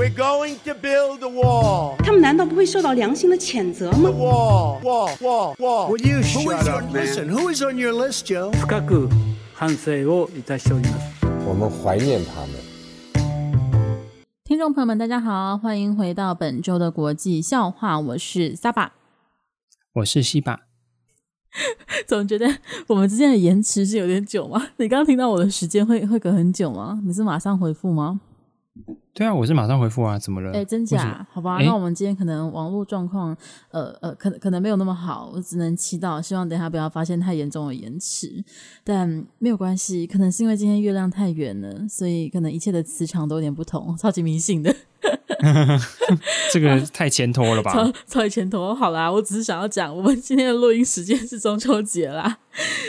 We're going to build a wall. 他们难道不会受到良心的谴责吗 Wall, wall, wall, wall. Would you Who shut is up, on, man? listen, who is on your list, Joe? 深く反省をいたしております。我们怀念他们。听众朋友们，大家好，欢迎回到本周的国际笑话，我是 Saba。我是西巴。总觉得我们之间的延迟是有点久吗？你刚刚听到我的时间会会隔很久吗？你是马上回复吗？ 对啊，我是马上回复啊，怎么了？哎，真假？好吧，诶那我们今天可能网络状况，呃呃，可能可能没有那么好，我只能祈祷，希望等一下不要发现太严重的延迟。但没有关系，可能是因为今天月亮太圆了，所以可能一切的磁场都有点不同，超级迷信的。这个太前拖了吧？超超前头，好啦，我只是想要讲，我们今天的录音时间是中秋节啦。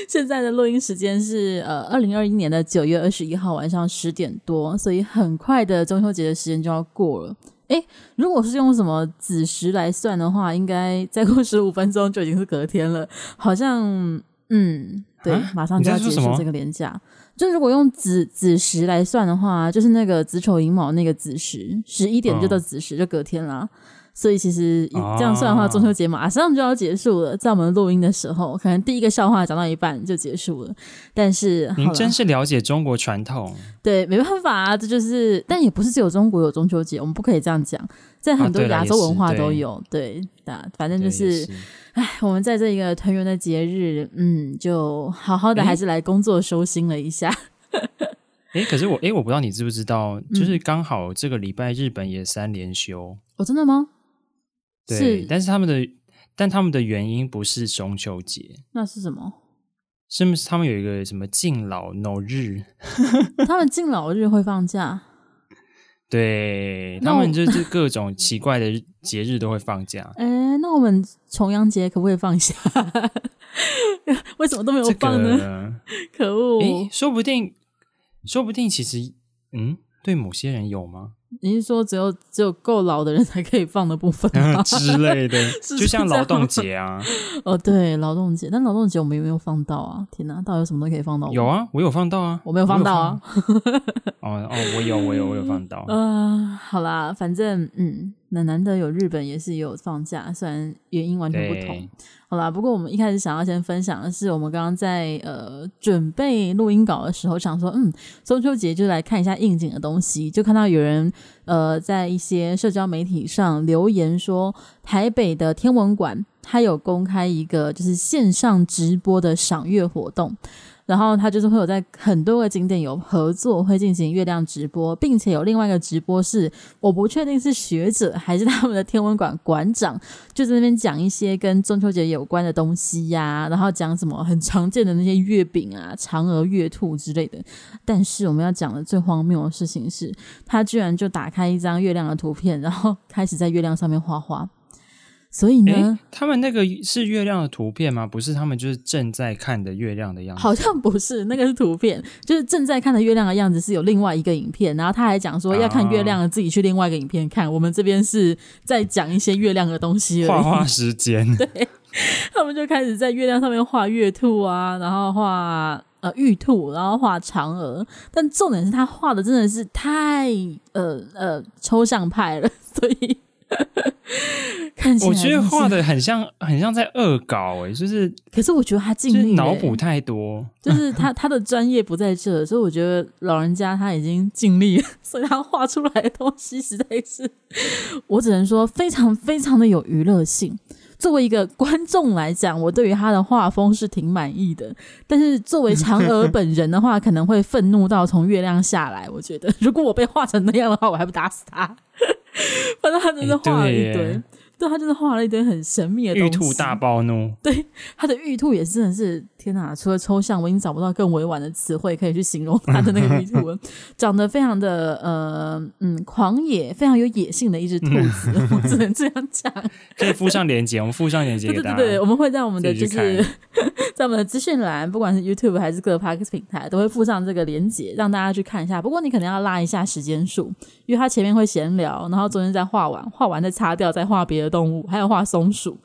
现在的录音时间是呃二零二一年的九月二十一号晚上十点多，所以很快的中秋节的时间就要过了。诶，如果是用什么子时来算的话，应该再过十五分钟就已经是隔天了。好像嗯，对，啊马上就要结束这个连假。就如果用子子时来算的话，就是那个子丑寅卯那个子时，十一点就到子时，就隔天啦。所以其实以这样算的话，哦中秋节马上就要结束了。在我们录音的时候，可能第一个笑话讲到一半就结束了。但是您真是了解中国传统。对，没办法啊，这就是，但也不是只有中国有中秋节，我们不可以这样讲，在很多亚洲文化都有。对，那反正就是，哎，我们在这一个团圆的节日，嗯，就好好的还是来工作收心了一下。哎，可是我哎，我不知道你知不知道，嗯就是刚好这个礼拜日本也三连休。哦，真的吗？对，是但是他们的，但他们的原因不是中秋节，那是什么？是不是他们有一个什么敬老 no 日？他们敬老日会放假？对他们就是 各种奇怪的节日都会放假。哎，那我们重阳节可不可以放下？为什么都没有放呢？个，可恶！哎，说不定，说不定其实，嗯，对某些人有吗？你是说只有只有够老的人才可以放的部分吗？之类的，就像劳动节啊，哦，对，劳动节，但劳动节我们有没有放到啊？天哪，到底有什么东西可以放到？有，啊，我有放到啊，我没有放到啊。哦哦，我有，我有，我有放到。呃，好啦，反正嗯，那难得有日本也是有放假，虽然原因完全不同。好啦，不过我们一开始想要先分享的是，我们刚刚在呃准备录音稿的时候，想说，嗯，中秋节就来看一下应景的东西，就看到有人呃在一些社交媒体上留言说，台北的天文馆它有公开一个就是线上直播的赏月活动。然后他就是会有在很多个景点有合作，会进行月亮直播，并且有另外一个直播是我不确定是学者还是他们的天文馆馆长，就在那边讲一些跟中秋节有关的东西呀、然后讲什么很常见的那些月饼啊、嫦娥、月兔之类的。但是我们要讲的最荒谬的事情是，他居然就打开一张月亮的图片，然后开始在月亮上面画画。所以呢，他们那个是月亮的图片吗？不是，他们就是正在看的月亮的样子。好像不是，那个是图片，就是正在看的月亮的样子是有另外一个影片，然后他还讲说要看月亮的自己去另外一个影片看。我们这边是在讲一些月亮的东西而已。画画时间，对，他们就开始在月亮上面画月兔啊，然后画呃玉兔，然后画嫦娥。但重点是他画的真的是太呃呃抽象派了，所以。看起来我觉得画的很像，很像在恶搞诶、欸，就是。可是我觉得他尽力、欸，脑补太多。就是他他的专业不在这，所以我觉得老人家他已经尽力了，所以他画出来的东西实在是，我只能说非常非常的有娱乐性。作为一个观众来讲，我对于他的画风是挺满意的。但是作为嫦娥本人的话，可能会愤怒到从月亮下来。我觉得，如果我被画成那样的话，我还不打死他。反正他真的画了一堆。欸对，他就是画了一堆很神秘的东西。玉兔大暴怒。对，他的玉兔也真的是天哪！除了抽象，我已经找不到更委婉的词汇可以去形容他的那个玉兔 了。长得非常的呃嗯狂野，非常有野性的一只兔子，我只能这样讲。可 以附上链接，我们附上链接给大家。对对对，我们会在我们的就是 在我们的资讯栏，不管是 YouTube 还是各个 Podcast 平台，都会附上这个链接，让大家去看一下。不过你可能要拉一下时间数，因为他前面会闲聊，然后中间再画完，画完再擦掉，再画别的动物，还有画松鼠。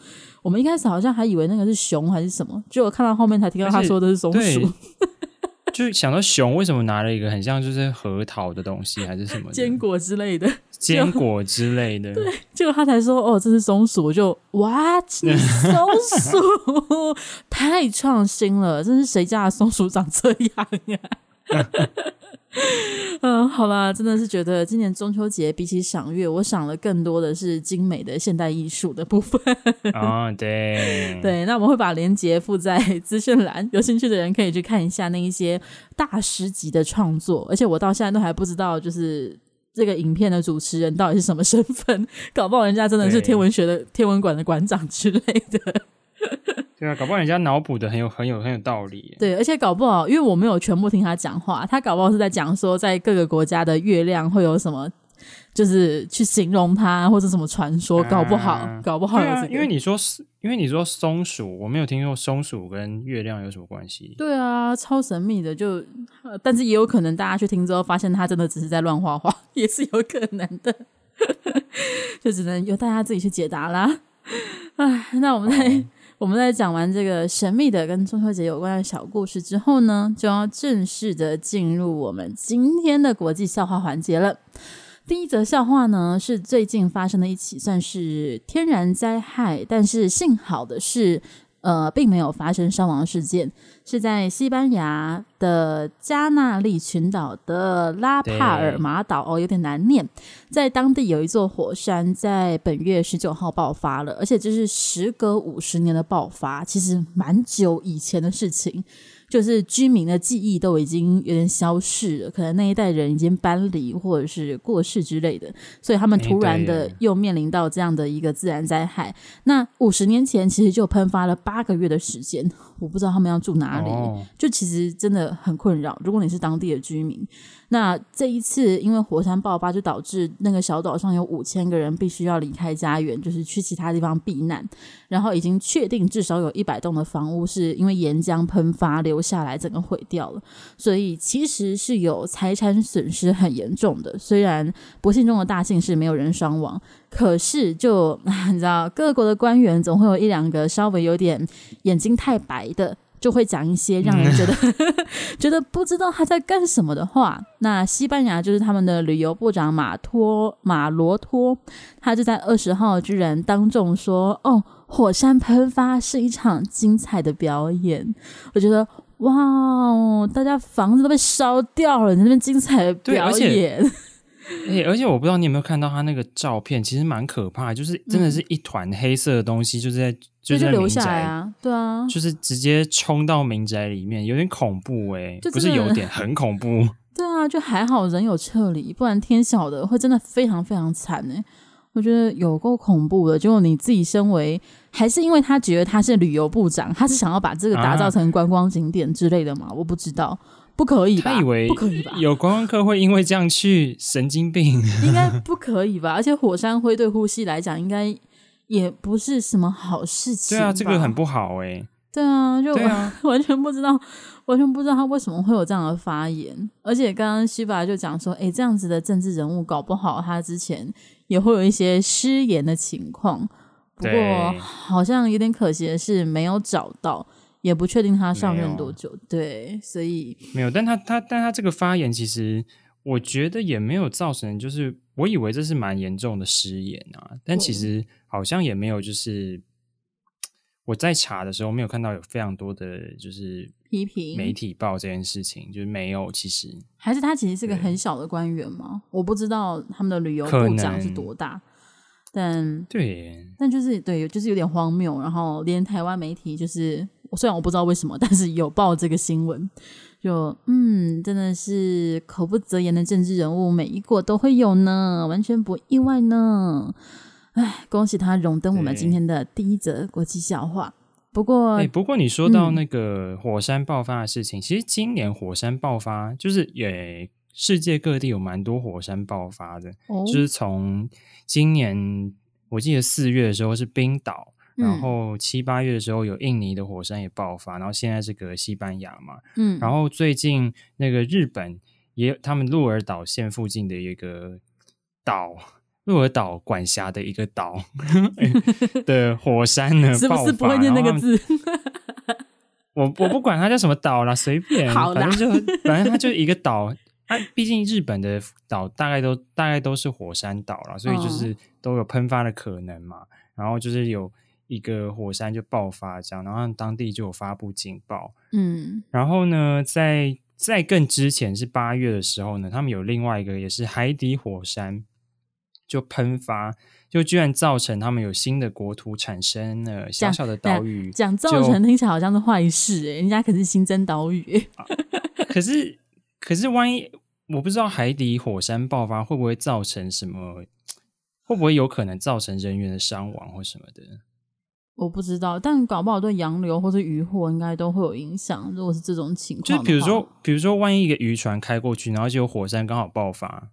我们一开始好像还以为那个是熊还是什么，结果看到后面才听到他说的是松鼠。就想到熊为什么拿了一个很像就是核桃的东西，还是什么坚果之类的，坚果之类的。对，结果他才说哦，这是松鼠，我就哇，松鼠太创新了，这是谁家的松鼠长这样呀？嗯，好啦，真的是觉得今年中秋节比起赏月，我赏了更多的是精美的现代艺术的部分。哦，对 对，那我们会把链接附在资讯栏，有兴趣的人可以去看一下那一些大师级的创作。而且我到现在都还不知道，就是这个影片的主持人到底是什么身份，搞不好人家真的是天文学的天文馆的馆长之类的。对啊，搞不好人家脑补的很有很有很有道理。对，而且搞不好，因为我没有全部听他讲话，他搞不好是在讲说，在各个国家的月亮会有什么，就是去形容它或者什么传说，搞不好，啊、搞不好有这个。啊、因为你说，因为你说松鼠，我没有听说松鼠跟月亮有什么关系。对啊，超神秘的，就，但是也有可能大家去听之后，发现他真的只是在乱画画，也是有可能的，就只能由大家自己去解答啦。哎，那我们再。我们在讲完这个神秘的跟中秋节有关的小故事之后呢，就要正式的进入我们今天的国际笑话环节了。第一则笑话呢，是最近发生的一起算是天然灾害，但是幸好的是。呃，并没有发生伤亡事件，是在西班牙的加纳利群岛的拉帕尔马岛哦，有点难念。在当地有一座火山，在本月十九号爆发了，而且这是时隔五十年的爆发，其实蛮久以前的事情。就是居民的记忆都已经有点消逝了，可能那一代人已经搬离或者是过世之类的，所以他们突然的又面临到这样的一个自然灾害。那五十年前其实就喷发了八个月的时间，我不知道他们要住哪里，就其实真的很困扰。如果你是当地的居民。那这一次，因为火山爆发，就导致那个小岛上有五千个人必须要离开家园，就是去其他地方避难。然后已经确定至少有一百栋的房屋是因为岩浆喷发留下来，整个毁掉了。所以其实是有财产损失很严重的。虽然不幸中的大幸是没有人伤亡，可是就你知道，各国的官员总会有一两个稍微有点眼睛太白的。就会讲一些让人觉得、嗯、觉得不知道他在干什么的话。那西班牙就是他们的旅游部长马托马罗托，他就在二十号居然当众说：“哦，火山喷发是一场精彩的表演。”我觉得哇哦，大家房子都被烧掉了，你那边精彩的表演。欸、而且我不知道你有没有看到他那个照片，其实蛮可怕，就是真的是一团黑色的东西，就是在、嗯、就是在民宅，啊，对啊，就是直接冲到民宅里面，有点恐怖哎、欸，不是有点很恐怖，对啊，就还好人有撤离，不然天晓得会真的非常非常惨哎、欸，我觉得有够恐怖的。结果你自己身为，还是因为他觉得他是旅游部长，他是想要把这个打造成观光景点之类的嘛？啊、我不知道。不可以吧？他以为不可以吧？有观光客会因为这样去神经病？应该不可以吧？而且火山灰对呼吸来讲，应该也不是什么好事情。对啊，这个很不好哎、欸。对啊，就啊 完全不知道，完全不知道他为什么会有这样的发言。而且刚刚西巴就讲说，哎，这样子的政治人物搞不好他之前也会有一些失言的情况。不过好像有点可惜的是，没有找到。也不确定他上任多久，对，所以没有。但他他但他这个发言，其实我觉得也没有造成，就是我以为这是蛮严重的失言啊，但其实好像也没有，就是我在查的时候没有看到有非常多的就是批评媒体报这件事情，就是没有。其实还是他其实是个很小的官员吗？我不知道他们的旅游部长是多大，但对，但就是对，就是有点荒谬。然后连台湾媒体就是。虽然我不知道为什么，但是有报这个新闻，就嗯，真的是口不择言的政治人物，每一国都会有呢，完全不意外呢。哎，恭喜他荣登我们今天的第一则国际笑话。不过，哎，不过你说到那个火山爆发的事情，嗯、其实今年火山爆发就是也世界各地有蛮多火山爆发的，哦、就是从今年我记得四月的时候是冰岛。然后七八月的时候有印尼的火山也爆发，然后现在这个西班牙嘛，嗯，然后最近那个日本也，他们鹿儿岛县附近的一个岛，鹿儿岛管辖的一个岛 的火山呢，是不是不会念那个字？我我不管它叫什么岛啦，随便，好反正就反正它就一个岛。它，毕竟日本的岛大概都大概都是火山岛啦，所以就是都有喷发的可能嘛。哦、然后就是有一个火山就爆发这样，然后当地就有发布警报。嗯，然后呢，在在更之前是八月的时候呢，他们有另外一个也是海底火山就喷发，就居然造成他们有新的国土产生了小小的岛屿。讲造成听起来好像是坏事诶、欸，人家可是新增岛屿、欸啊。可是。可是，万一我不知道海底火山爆发会不会造成什么？会不会有可能造成人员的伤亡或什么的？我不知道，但搞不好对洋流或者渔获应该都会有影响。如果是这种情况，就比如说，比如说，万一一个渔船开过去，然后就有火山刚好爆发，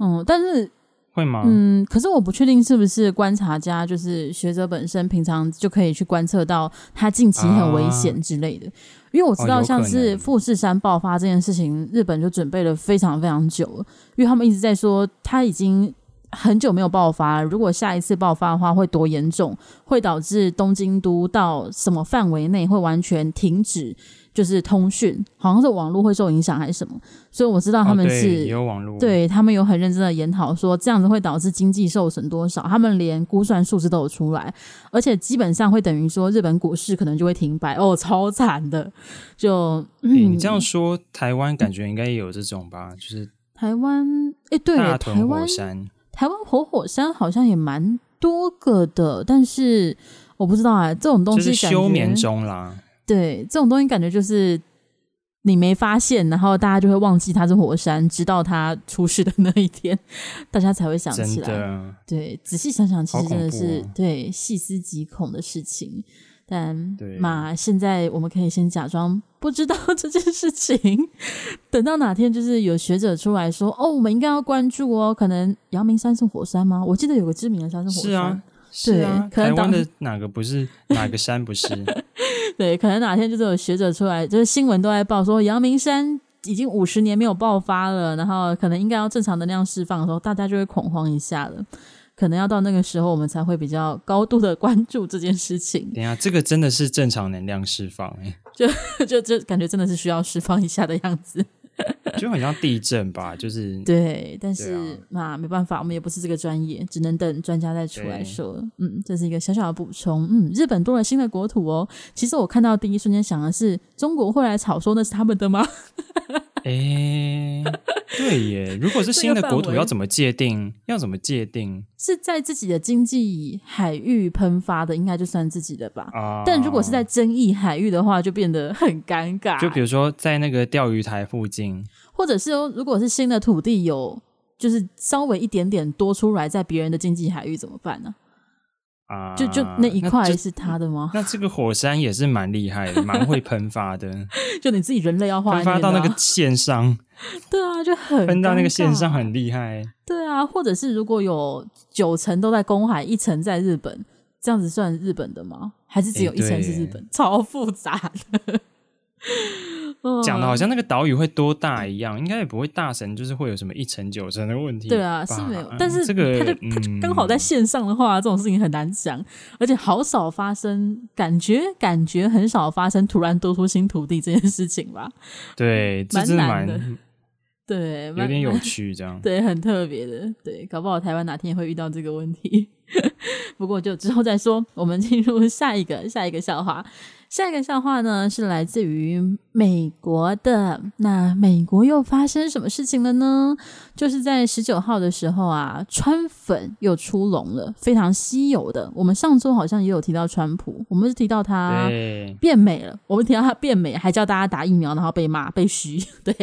嗯，但是会吗？嗯，可是我不确定是不是观察家，就是学者本身平常就可以去观测到他近期很危险之类的。啊因为我知道，像是富士山爆发这件事情，哦、日本就准备了非常非常久了。因为他们一直在说，他已经很久没有爆发了。如果下一次爆发的话，会多严重？会导致东京都到什么范围内会完全停止？就是通讯，好像是网络会受影响还是什么，所以我知道他们是、哦、有网络，对他们有很认真的研讨，说这样子会导致经济受损多少，他们连估算数字都有出来，而且基本上会等于说日本股市可能就会停摆哦，超惨的。就、嗯欸、你这样说，台湾感觉应该也有这种吧？就是台湾，哎、欸，对，台湾，台湾活火山好像也蛮多个的，但是我不知道啊，这种东西就是休眠中啦。对，这种东西感觉就是你没发现，然后大家就会忘记它是火山，直到它出事的那一天，大家才会想起来。对，仔细想想，其实真的是、哦、对细思极恐的事情。但嘛，现在我们可以先假装不知道这件事情，等到哪天就是有学者出来说：“哦，我们应该要关注哦。”可能阳明山是火山吗？我记得有个知名的山是火山。是啊，是啊，台湾的哪个不是？哪个山不是？对，可能哪天就是有学者出来，就是新闻都在报说阳明山已经五十年没有爆发了，然后可能应该要正常能量释放的时候，大家就会恐慌一下了。可能要到那个时候，我们才会比较高度的关注这件事情。等下，这个真的是正常能量释放哎，就 就就感觉真的是需要释放一下的样子。就很像地震吧，就是 对，但是那、啊啊、没办法，我们也不是这个专业，只能等专家再出来说。嗯，这是一个小小的补充。嗯，日本多了新的国土哦。其实我看到第一瞬间想的是，中国会来吵说那是他们的吗？哎、欸，对耶！如果是新的国土，要怎么界定？要怎么界定？是在自己的经济海域喷发的，应该就算自己的吧。啊、但如果是在争议海域的话，就变得很尴尬。就比如说在那个钓鱼台附近。或者是如果是新的土地有，就是稍微一点点多出来，在别人的经济海域怎么办呢？啊，就就那一块是他的吗？那这个火山也是蛮厉害的，蛮会喷发的。就你自己人类要画，喷发到那个 线上，对啊，就很喷到那个线上很厉害。对啊，或者是如果有九层都在公海，一层在日本，这样子算日本的吗？还是只有一层是日本？欸、超复杂的。讲的好像那个岛屿会多大一样，应该也不会大神，就是会有什么一成九成的问题。对啊，是没有，但是这个它就他就刚好在线上的话，嗯，这种事情很难讲，而且好少发生，感觉感觉很少发生突然多出新土地这件事情吧？对，蛮难的。对，有点有趣，这样对，很特别的，对，搞不好台湾哪天也会遇到这个问题。不过就之后再说，我们进入下一个下一个笑话。下一个笑话呢，是来自于美国的。那美国又发生什么事情了呢？就是在十九号的时候啊，川粉又出笼了，非常稀有的。我们上周好像也有提到川普，我们是提到他变美了，我们提到他变美，还叫大家打疫苗，然后被骂被嘘。对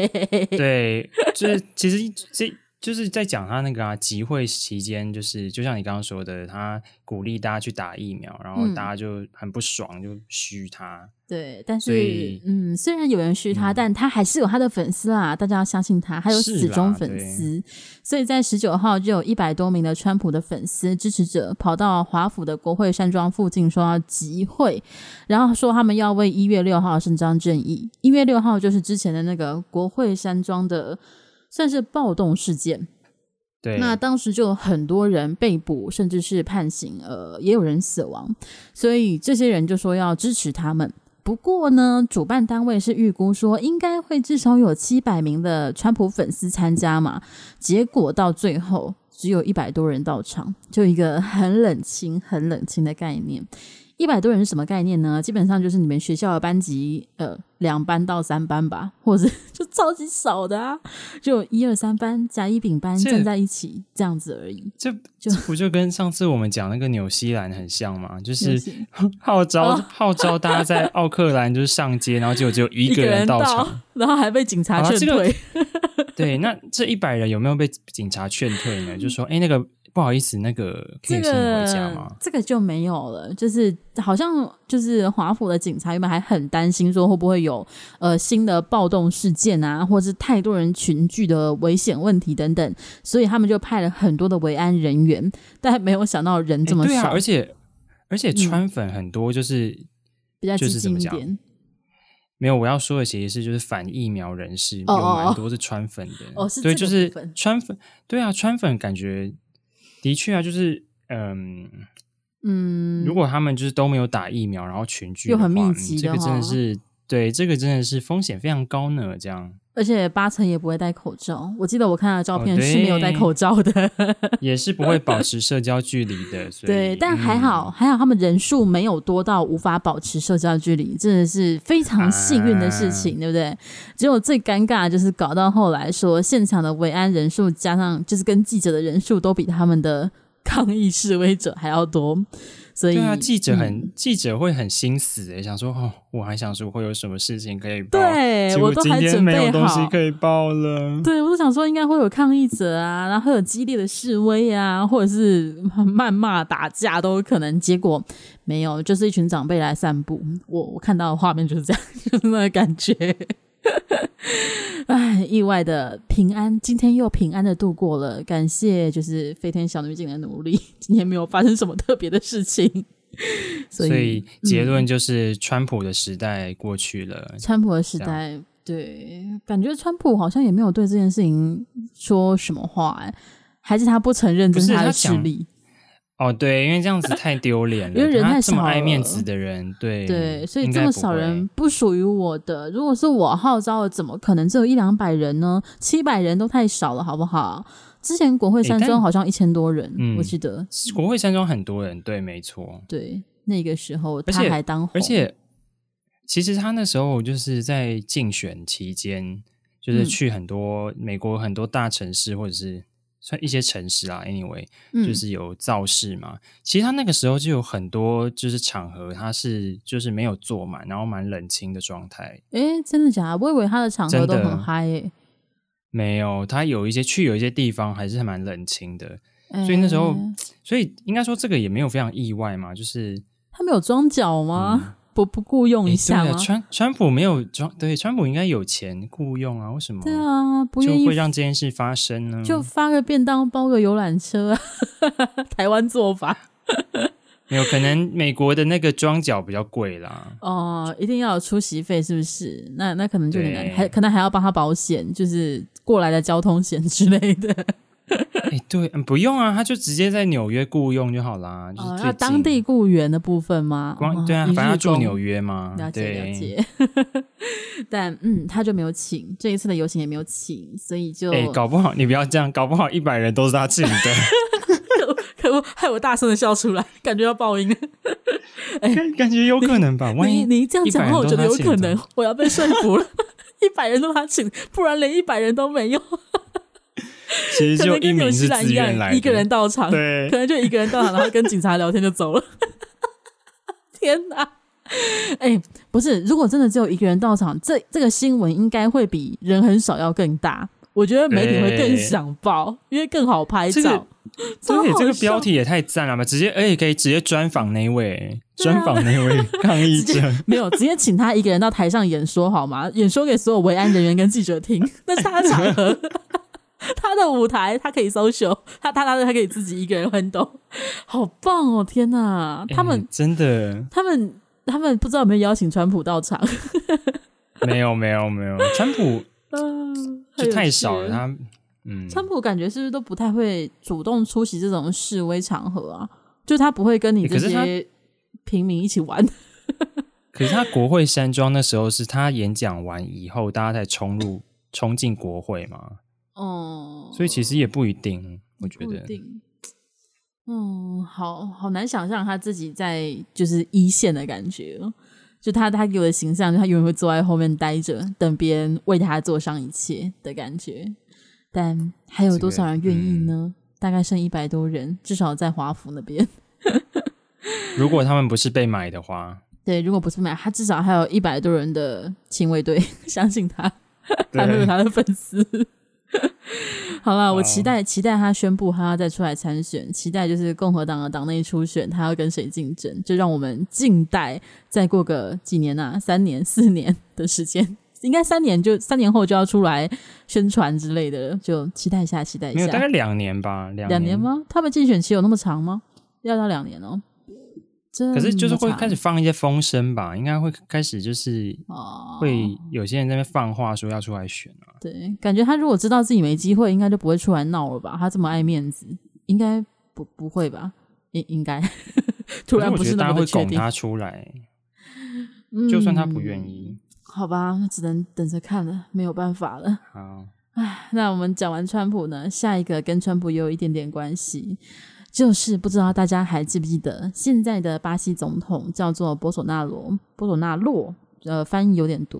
对，就是其实这。就是在讲他那个啊，集会期间，就是就像你刚刚说的，他鼓励大家去打疫苗，然后大家就很不爽，嗯、就嘘他。对，但是嗯，虽然有人嘘他，嗯，但他还是有他的粉丝啦，大家要相信他，还有死忠粉丝。所以在十九号就有一百多名的川普的粉丝支持者跑到华府的国会山庄附近，说要集会，然后说他们要为一月六号伸张正义。一月六号就是之前的那个国会山庄的。算是暴动事件，对，那当时就有很多人被捕，甚至是判刑，呃，也有人死亡，所以这些人就说要支持他们。不过呢，主办单位是预估说应该会至少有七百名的川普粉丝参加嘛，结果到最后只有一百多人到场，就一个很冷清、很冷清的概念。一百多人是什么概念呢？基本上就是你们学校的班级，呃，两班到三班吧，或者是就超级少的啊，就一二三班甲乙丙班站在一起这样子而已。这 就这不就跟上次我们讲那个纽西兰很像吗？就是 号召、哦、号召大家在 奥克兰就是上街，然后结果只有一个人到场，到然后还被警察劝退。这个、对，那这一百人有没有被警察劝退呢？就说，哎，那个。不好意思，那个可以送回家吗？这个、这个就没有了。就是好像就是华府的警察原本还很担心说会不会有呃新的暴动事件啊，或者是太多人群聚的危险问题等等，所以他们就派了很多的维安人员，但没有想到人这么少。对啊，而且而且川粉很多，就是、嗯、比较就是怎么讲。没有，我要说的其实是就是反疫苗人士有蛮多是川粉的哦，是对，就是川粉，对啊，川粉感觉。的确啊，就是嗯嗯，如果他们就是都没有打疫苗，然后群聚又很密集，这个真的是对，这个真的是风险非常高呢。这样，而且八成也不会戴口罩。我记得我看到的照片是没有戴口罩的，哦、也是不会保持社交距离的。所以对，但还好、嗯、还好，他们人数没有多到无法保持社交距离，真的是非常幸运的事情，啊、对不对？结果最尴尬的就是搞到后来说，现场的维安人数加上就是跟记者的人数都比他们的。抗议示威者还要多，所以对啊，记者很、嗯、记者会很心死诶，想说哦，我还想说会有什么事情可以报，对我都还准备好，没有东西可以报了。对，我都想说应该会有抗议者啊，然后会有激烈的示威啊，或者是谩骂、打架都有可能。结果没有，就是一群长辈来散步。我我看到的画面就是这样，就是那个感觉。唉，意外的平安，今天又平安的度过了，感谢就是飞天小女警的努力，今天没有发生什么特别的事情，所以，所以结论就是川普的时代过去了。嗯、川普的时代，对，感觉川普好像也没有对这件事情说什么话，哎，还是他不承认这是他的势力。哦，对，因为这样子太丢脸了。因为人太少了，这么爱面子的人，对对，所以这么少人不属于我的。如果是我号召的，怎么可能只有一两百人呢？七百人都太少了，好不好？之前国会山庄好像一千多人，欸，我记得国会山庄很多人，对，没错，对，那个时候他还当红，而且其实他那时候就是在竞选期间，就是去很多美国很多大城市，或者是。算一些城市啊，anyway，就是有造势嘛、嗯。其实他那个时候就有很多就是场合，他是就是没有坐满，然后蛮冷清的状态。诶，真的假的？我以为他的场合都很嗨诶。没有，他有一些去有一些地方还是蛮冷清的。所以那时候，所以应该说这个也没有非常意外嘛，就是他没有装脚吗？嗯不不雇佣一下吗？欸、川川普没有装，对，川普应该有钱雇佣啊？为什么？对啊，不就会让这件事发生呢？就发个便当，包个游览车，啊，台湾做法。没有可能，美国的那个装脚比较贵啦。哦，一定要有出席费，是不是？那那可能就很难，还可能还要帮他保险，就是过来的交通险之类的。哎、欸，对，不用啊，他就直接在纽约雇佣就好啦。就是他、哦、当地雇员的部分吗？光对啊，反正他住纽约嘛。了解了解。但嗯，他就没有请这一次的游行也没有请，所以就哎、欸，搞不好你不要这样，搞不好一百人都是他请的。可不害我大声的笑出来，感觉要爆音。哎、欸，感觉有可能吧？万一你，你这样讲话，我觉得有可能，我要被说服了。一百人都他请，不然连一百人都没有。其实就一名是自愿来，一个人到场，对，可能就一个人到场，然后跟警察聊天就走了。天哪！哎、欸，不是，如果真的只有一个人到场，这这个新闻应该会比人很少要更大。我觉得媒体会更想报，因为更好拍照。所以这个标题也太赞了吧！直接，而且可以直接专访那位，专访那位抗议者。没有，直接请他一个人到台上演说好吗？演说给所有维安人员跟记者听，那是他的场合。他的舞台，他可以 social，他他他他可以自己一个人运动，好棒哦！天哪，他们、欸、真的，他们他们不知道有没有邀请川普到场？没有没有没有，川普就太少了。他嗯，川普感觉是不是都不太会主动出席这种示威场合啊？就他不会跟你这些平民一起玩。可是他国会山庄那时候是他演讲完以后，大家才冲入冲进国会嘛。哦，所以其实也不一定，我觉得。不一定。嗯，好好难想象他自己在就是一线的感觉。就他他给我的形象，就他永远会坐在后面待着，等别人为他做上一切的感觉。但还有多少人愿意呢？嗯、大概剩一百多人，至少在华府那边。如果他们不是被买的话，对，如果不是买，他至少还有一百多人的亲卫队，相信他，还会有他的粉丝。好了，我期待期待他宣布他要再出来参选，期待就是共和党的党内初选，他要跟谁竞争，就让我们静待再过个几年啊，三年四年的时间，应该三年就 三年后就要出来宣传之类的了，就期待一下，期待一下，没有大概两年吧，两年，两年吗？他们竞选期有那么长吗？要到两年哦。可是就是会开始放一些风声吧，应该会开始就是会有些人在那边放话说要出来选啊。对，感觉他如果知道自己没机会，应该就不会出来闹了吧？他这么爱面子，应该不不会吧？应应该 突然不是那么确定。会拱他出来，就算他不愿意，嗯，好吧，那只能等着看了，没有办法了。好，唉，那我们讲完川普呢，下一个跟川普也有一点点关系。就是不知道大家还记不记得，现在的巴西总统叫做波索纳罗，波索纳洛，呃，翻译有点多。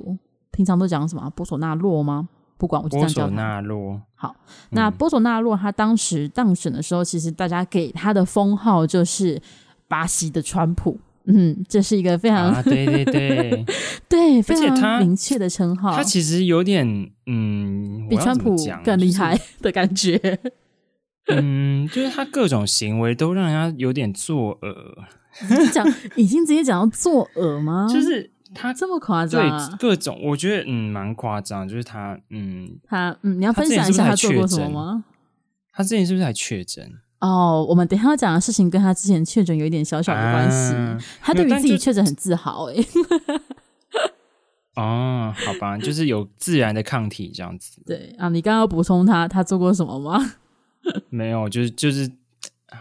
平常都讲什么？波索纳洛吗？不管，我就这样叫他。波索纳洛。好，那波索纳洛他当时当选的时候，其实大家给他的封号就是巴西的川普。嗯，这是一个非常、啊、对对对对，非常明确的称号。他其实有点嗯，比川普更厉害的感觉。嗯，就是他各种行为都让人家有点作呕。讲已经直接讲到作呕吗？就是他这么夸张、啊，对各种，我觉得嗯蛮夸张。就是他嗯，他嗯，你要分享一下他做过什么吗？他之前是不是还确诊？哦，我们等一下要讲的事情跟他之前确诊有一点小小的关系。啊、他对于自己确诊很自豪哎。哦，好吧，就是有自然的抗体这样子。对啊，你刚刚要补充他，他做过什么吗？没有，就是就是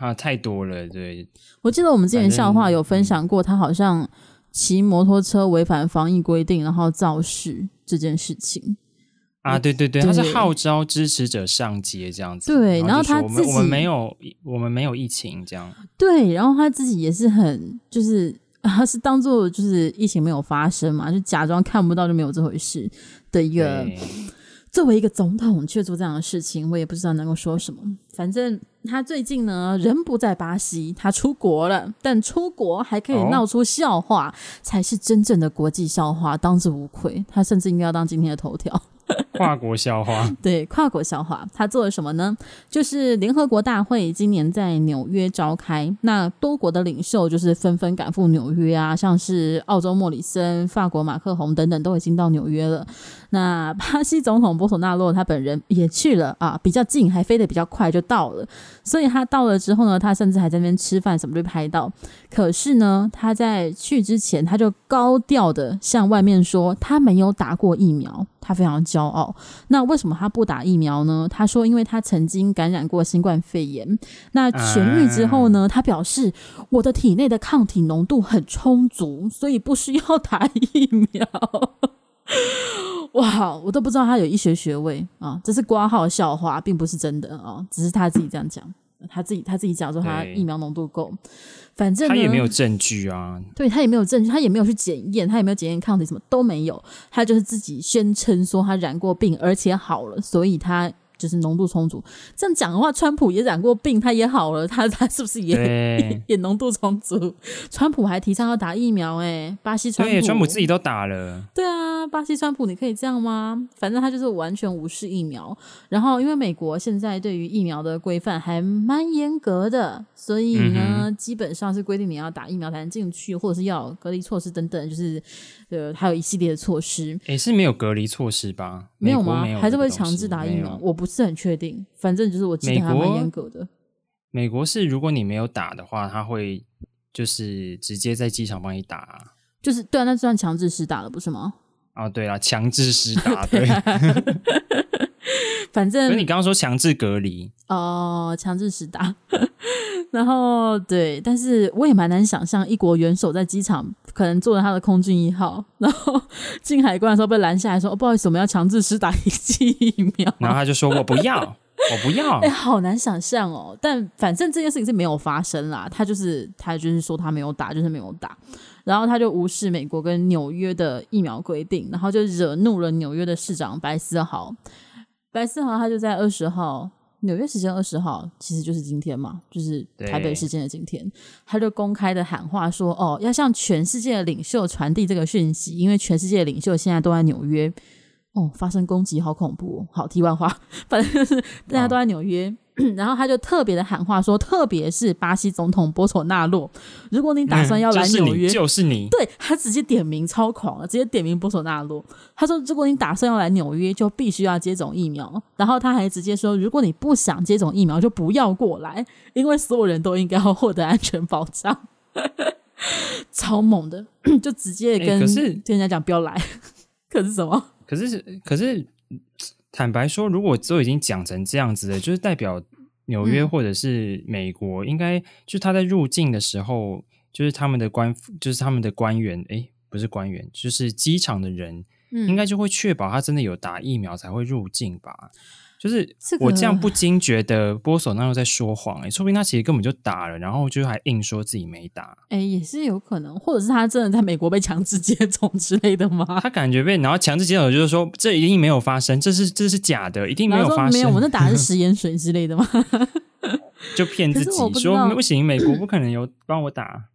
啊，太多了。对，我记得我们之前笑话有分享过，他好像骑摩托车违反防疫规定，然后肇事这件事情啊。对对对，对，他是号召支持者上街这样子。对，然后他自己我们没有我们没有疫情这样。对，然后他自己也是很就是他是当做就是疫情没有发生嘛，就假装看不到就没有这回事的一个。作为一个总统却做这样的事情，我也不知道能够说什么。反正他最近呢，人不在巴西，他出国了。但出国还可以闹出笑话，哦、才是真正的国际笑话，当之无愧。他甚至应该要当今天的头条。跨国笑话，对，跨国笑话，他做了什么呢？就是联合国大会今年在纽约召开，那多国的领袖就是纷纷赶赴纽约啊，像是澳洲莫里森、法国马克宏等等都已经到纽约了。那巴西总统波索纳洛他本人也去了啊，比较近，还飞得比较快就到了。所以他到了之后呢，他甚至还在那边吃饭，什么都被拍到。可是呢，他在去之前他就高调的向外面说，他没有打过疫苗。他非常骄傲。那为什么他不打疫苗呢？他说，因为他曾经感染过新冠肺炎。那痊愈之后呢，他表示我的体内的抗体浓度很充足，所以不需要打疫苗。哇，我都不知道他有医学学位啊！这是挂号笑话，并不是真的啊，只是他自己这样讲。他自己他自己讲说他疫苗浓度够，反正他也没有证据啊，对他也没有证据，他也没有去检验，他也没有检验抗体，什么都没有，他就是自己宣称说他染过病，而且好了，所以他。就是浓度充足，这样讲的话，川普也染过病，他也好了，他他是不是也 也浓度充足？川普还提倡要打疫苗，欸，诶巴西川普，川普自己都打了。对啊，巴西川普，你可以这样吗？反正他就是完全无视疫苗。然后，因为美国现在对于疫苗的规范还蛮严格的，所以呢，嗯、基本上是规定你要打疫苗才能进去，或者是要隔离措施等等，就是呃，还有一系列的措施。诶是没有隔离措施吧？没有吗？还是会强制打疫苗？我不。是很确定，反正就是我记得还蛮严格的。美国是，如果你没有打的话，他会就是直接在机场帮你打。就是对啊，那算强制施打了，不是吗？哦，对啊，强制施打，对。反正，所以你刚刚说强制隔离哦，强制施打。然后对，但是我也蛮难想象一国元首在机场可能坐着他的空军一号，然后 进海关的时候被拦下来说：“哦，不好意思，我们要强制施打一剂疫苗。”然后他就说：“我不要，我不要。”哎，好难想象哦。但反正这件事情是没有发生啦，他就是他就是说他没有打，就是没有打。然后他就无视美国跟纽约的疫苗规定，然后就惹怒了纽约的市长白思豪。白思豪他就在二十号。纽约时间二十号，其实就是今天嘛，就是台北时间的今天，他就公开的喊话说：“哦，要向全世界的领袖传递这个讯息，因为全世界的领袖现在都在纽约。”哦，发生攻击，好恐怖哦！好，题外话，反正就是大家都在纽约。哦然后他就特别的喊话说，特别是巴西总统波索纳洛，如果你打算要来纽约，嗯、就是你，就是你对他直接点名超狂了，直接点名波索纳洛。他说，如果你打算要来纽约，就必须要接种疫苗。然后他还直接说，如果你不想接种疫苗，就不要过来，因为所有人都应该要获得安全保障。超猛的，就直接跟跟人家讲不要来。可是什么？可是可是。坦白说，如果都已经讲成这样子了，就是代表纽约或者是美国，应该就他在入境的时候，就是他们的官，就是他们的官员，哎，不是官员，就是机场的人，应该就会确保他真的有打疫苗才会入境吧。就是我这样不禁觉得波索纳又在说谎哎、欸，说不定他其实根本就打了，然后就还硬说自己没打，哎、欸，也是有可能，或者是他真的在美国被强制接种之类的吗？他感觉被然后强制接种，就是说这一定没有发生，这是这是假的，一定没有发生，没有，我那打的是 食盐水之类的吗？就骗自己说不行，美国不可能有帮我打。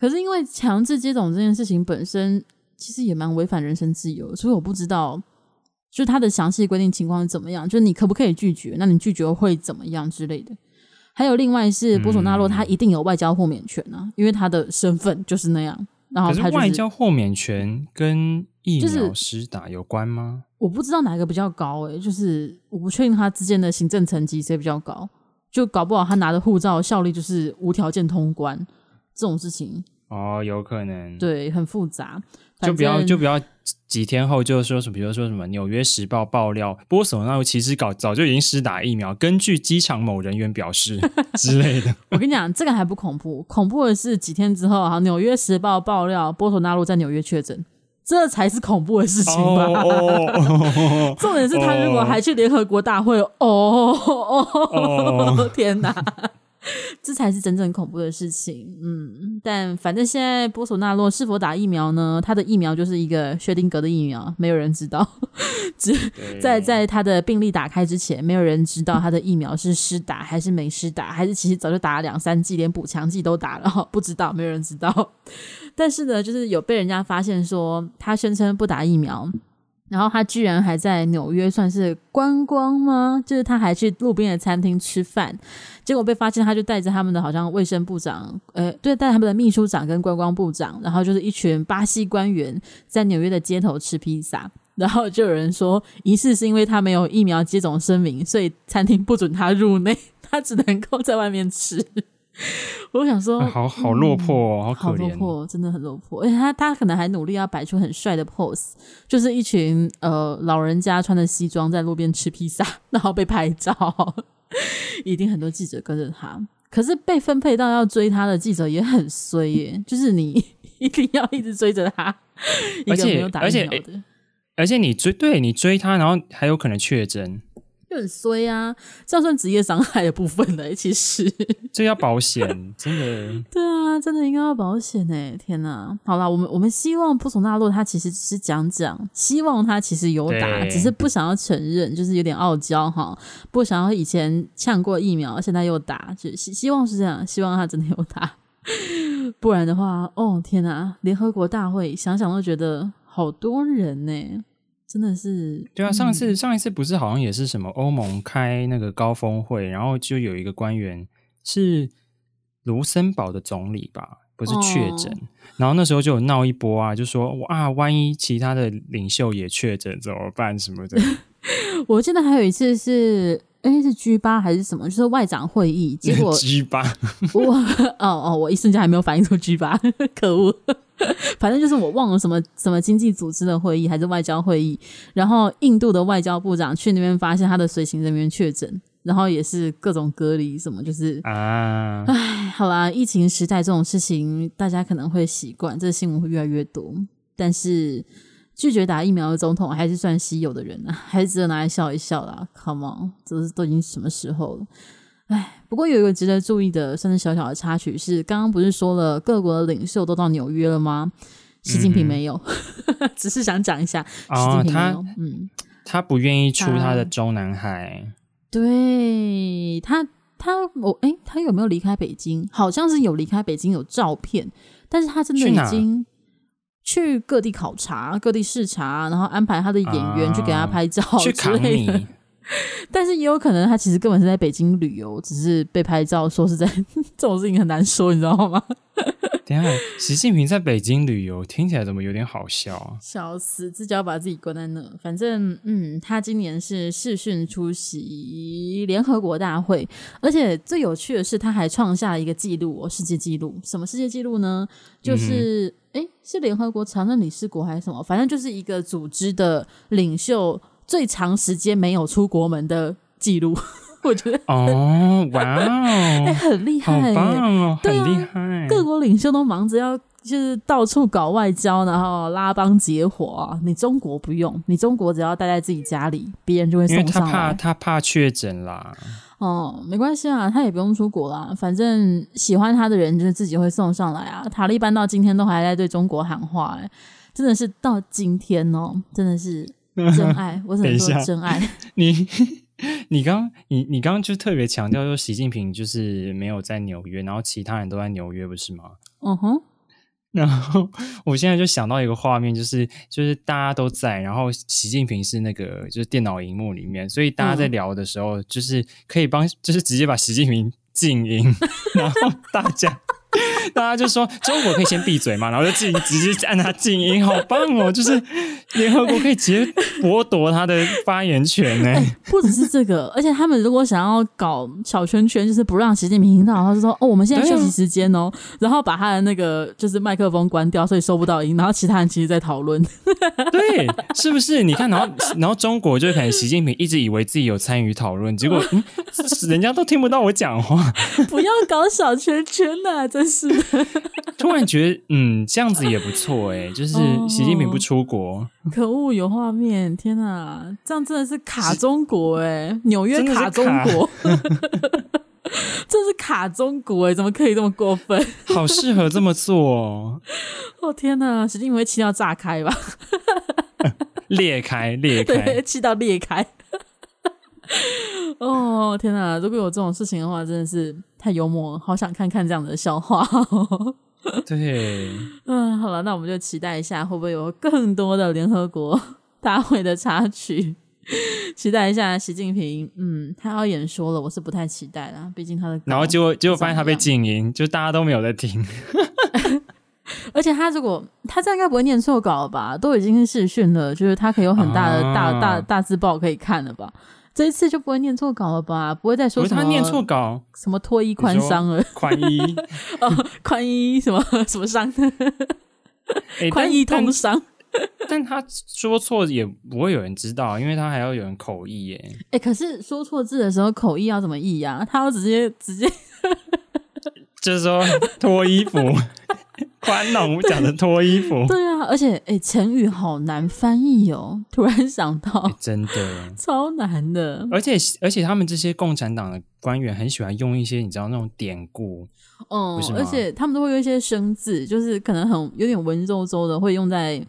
可是因为强制接种这件事情本身其实也蛮违反人身自由，所以我不知道。就他的详细规定情况是怎么样？就是你可不可以拒绝？那你拒绝会怎么样之类的？还有另外是波索纳洛，他一定有外交豁免权啊，嗯、因为他的身份就是那样。然后他、就是、外交豁免权跟疫苗施打有关吗？就是、我不知道哪一个比较高诶、欸，就是我不确定他之间的行政层级谁比较高，就搞不好他拿的护照效力就是无条件通关这种事情哦，有可能对，很复杂，就不要就不要。几天后就说什么，比如说什么《纽约时报》爆料，波索纳洛其实搞早就已经施打疫苗，根据机场某人员表示 之类的。我跟你讲，这个还不恐怖，恐怖的是几天之后，哈，《纽约时报》爆料波索纳洛在纽约确诊，这才是恐怖的事情吧？重点是他如果还去联合国大会，哦哦，哦，哦天哪！这才是真正恐怖的事情，嗯，但反正现在波索纳洛是否打疫苗呢？他的疫苗就是一个薛定格的疫苗，没有人知道。只在在他的病例打开之前，没有人知道他的疫苗是施打还是没施打，还是其实早就打了两三剂，连补强剂都打了，不知道，没有人知道。但是呢，就是有被人家发现说他宣称不打疫苗。然后他居然还在纽约算是观光吗？就是他还去路边的餐厅吃饭，结果被发现，他就带着他们的好像卫生部长，呃，对，带他们的秘书长跟观光部长，然后就是一群巴西官员在纽约的街头吃披萨，然后就有人说，疑似是因为他没有疫苗接种声明，所以餐厅不准他入内，他只能够在外面吃。我想说，啊、好好落魄哦，嗯、好可怜，好落魄，真的很落魄。而且他他可能还努力要摆出很帅的 pose，就是一群呃老人家穿着西装在路边吃披萨，然后被拍照，一定很多记者跟着他。可是被分配到要追他的记者也很衰耶，就是你 一定要一直追着他，一个没有打疫苗的，而且，而且你追对你追他，然后还有可能确诊。就很衰啊，这样算职业伤害的部分嘞。其实 这要保险，真的。对啊，真的应该要保险哎！天哪，好啦，我们我们希望波索纳洛他其实只是讲讲，希望他其实有打，只是不想要承认，就是有点傲娇哈，不想要以前呛过疫苗，现在又打，就希希望是这样，希望他真的有打，不然的话，哦天哪，联合国大会想想都觉得好多人呢。真的是对啊，上次、嗯、上一次不是好像也是什么欧盟开那个高峰会，然后就有一个官员是卢森堡的总理吧，不是确诊，哦、然后那时候就有闹一波啊，就说哇，万一其他的领袖也确诊怎么办什么的。我记得还有一次是。哎，是 G 八还是什么？就是外长会议，结果 G 八，我 哦哦，我一瞬间还没有反应出 G 八，可恶！反正就是我忘了什么什么经济组织的会议还是外交会议，然后印度的外交部长去那边发现他的随行人员确诊，然后也是各种隔离什么，就是啊，唉，好啦，疫情时代这种事情，大家可能会习惯，这新闻会越来越多。但是拒绝打疫苗的总统还是算稀有的人啊，还是值得拿来笑一笑啦。Come on，这是都已经什么时候了？唉，不过有一个值得注意的，算是小小的插曲是，刚刚不是说了各国的领袖都到纽约了吗？习近平没有，嗯、只是想讲一下，习近平没有，哦、嗯。他不愿意出他的中南海，对他，他我哎，他有没有离开北京？好像是有离开北京，有照片，但是他真的已经去各地考察、各地视察，然后安排他的演员去给他拍照之类的。啊、但是也有可能他其实根本是在北京旅游，只是被拍照。说实在，这种事情很难说，你知道吗？等下，习近平在北京旅游，听起来怎么有点好笑啊？笑死，自己要把自己关在那。反正，嗯，他今年是视讯出席联合国大会，而且最有趣的是，他还创下了一个记录哦，世界纪录。什么世界纪录呢？就是，哎、嗯，是联合国常任理事国还是什么？反正就是一个组织的领袖最长时间没有出国门的记录。我觉得哦，哇哦，哎，很厉害，好棒哦，对啊，很厉害。各国领袖都忙着要就是到处搞外交，然后拉帮结伙啊。你中国不用，你中国只要待在自己家里，别人就会送上来。他怕他怕确诊啦。哦，没关系啊，他也不用出国啦，反正喜欢他的人就是自己会送上来啊。塔利班到今天都还在对中国喊话，哎，真的是到今天哦，真的是 真爱，我只能说真爱。你。你刚你你刚刚就特别强调说习近平就是没有在纽约，然后其他人都在纽约，不是吗？嗯哼。然后我现在就想到一个画面，就是就是大家都在，然后习近平是那个就是电脑荧幕里面，所以大家在聊的时候，就是可以帮，就是直接把习近平 静音，然后大家。大家就说中国可以先闭嘴嘛，然后就静直接按他静音，好棒哦！就是联合国可以直接剥夺他的发言权呢、欸。不只是这个，而且他们如果想要搞小圈圈，就是不让习近平听到，他就说哦，我们现在休息时间哦，然后把他的那个就是麦克风关掉，所以收不到音，然后其他人其实在讨论。对，是不是？你看，然后然后中国就可能习近平一直以为自己有参与讨论，结果、嗯、人家都听不到我讲话。不要搞小圈圈呐、啊，真是。突然觉得，嗯，这样子也不错哎，就是习近平不出国，哦、可恶，有画面，天哪，这样真的是卡中国哎，纽约卡中国，这 是卡中国哎，怎么可以这么过分？好适合这么做哦，哦天哪，习近平会气到炸开吧？裂开，裂开，气到裂开。哦天哪！如果有这种事情的话，真的是太幽默，好想看看这样的笑话。对，嗯，好了，那我们就期待一下，会不会有更多的联合国 大会的插曲？期待一下习近平，嗯，他要演说了，我是不太期待啦，毕竟他的，然后结果结果发现他被禁音，就大家都没有在听。而且他如果他这样应该不会念错稿了吧？都已经是试训了，就是他可以有很大的大大，大字报可以看了吧？这一次就不会念错稿了吧？不会再说什么他念错稿，什么脱衣宽伤了？宽衣 哦，宽衣什么什么伤？宽、欸、衣通伤。但他说错也不会有人知道，因为他还要有人口译耶。哎、欸，可是说错字的时候口译要怎么译呀、啊？他要直接直接，就是说脱衣服。宽容讲的脱衣服，对啊，而且哎，成语好难翻译哦。突然想到，欸、真的超难的。而且而且他们这些共产党的官员很喜欢用一些你知道那种典故，嗯，而且他们都会用一些生字，就是可能很有点文绉绉的，会用在。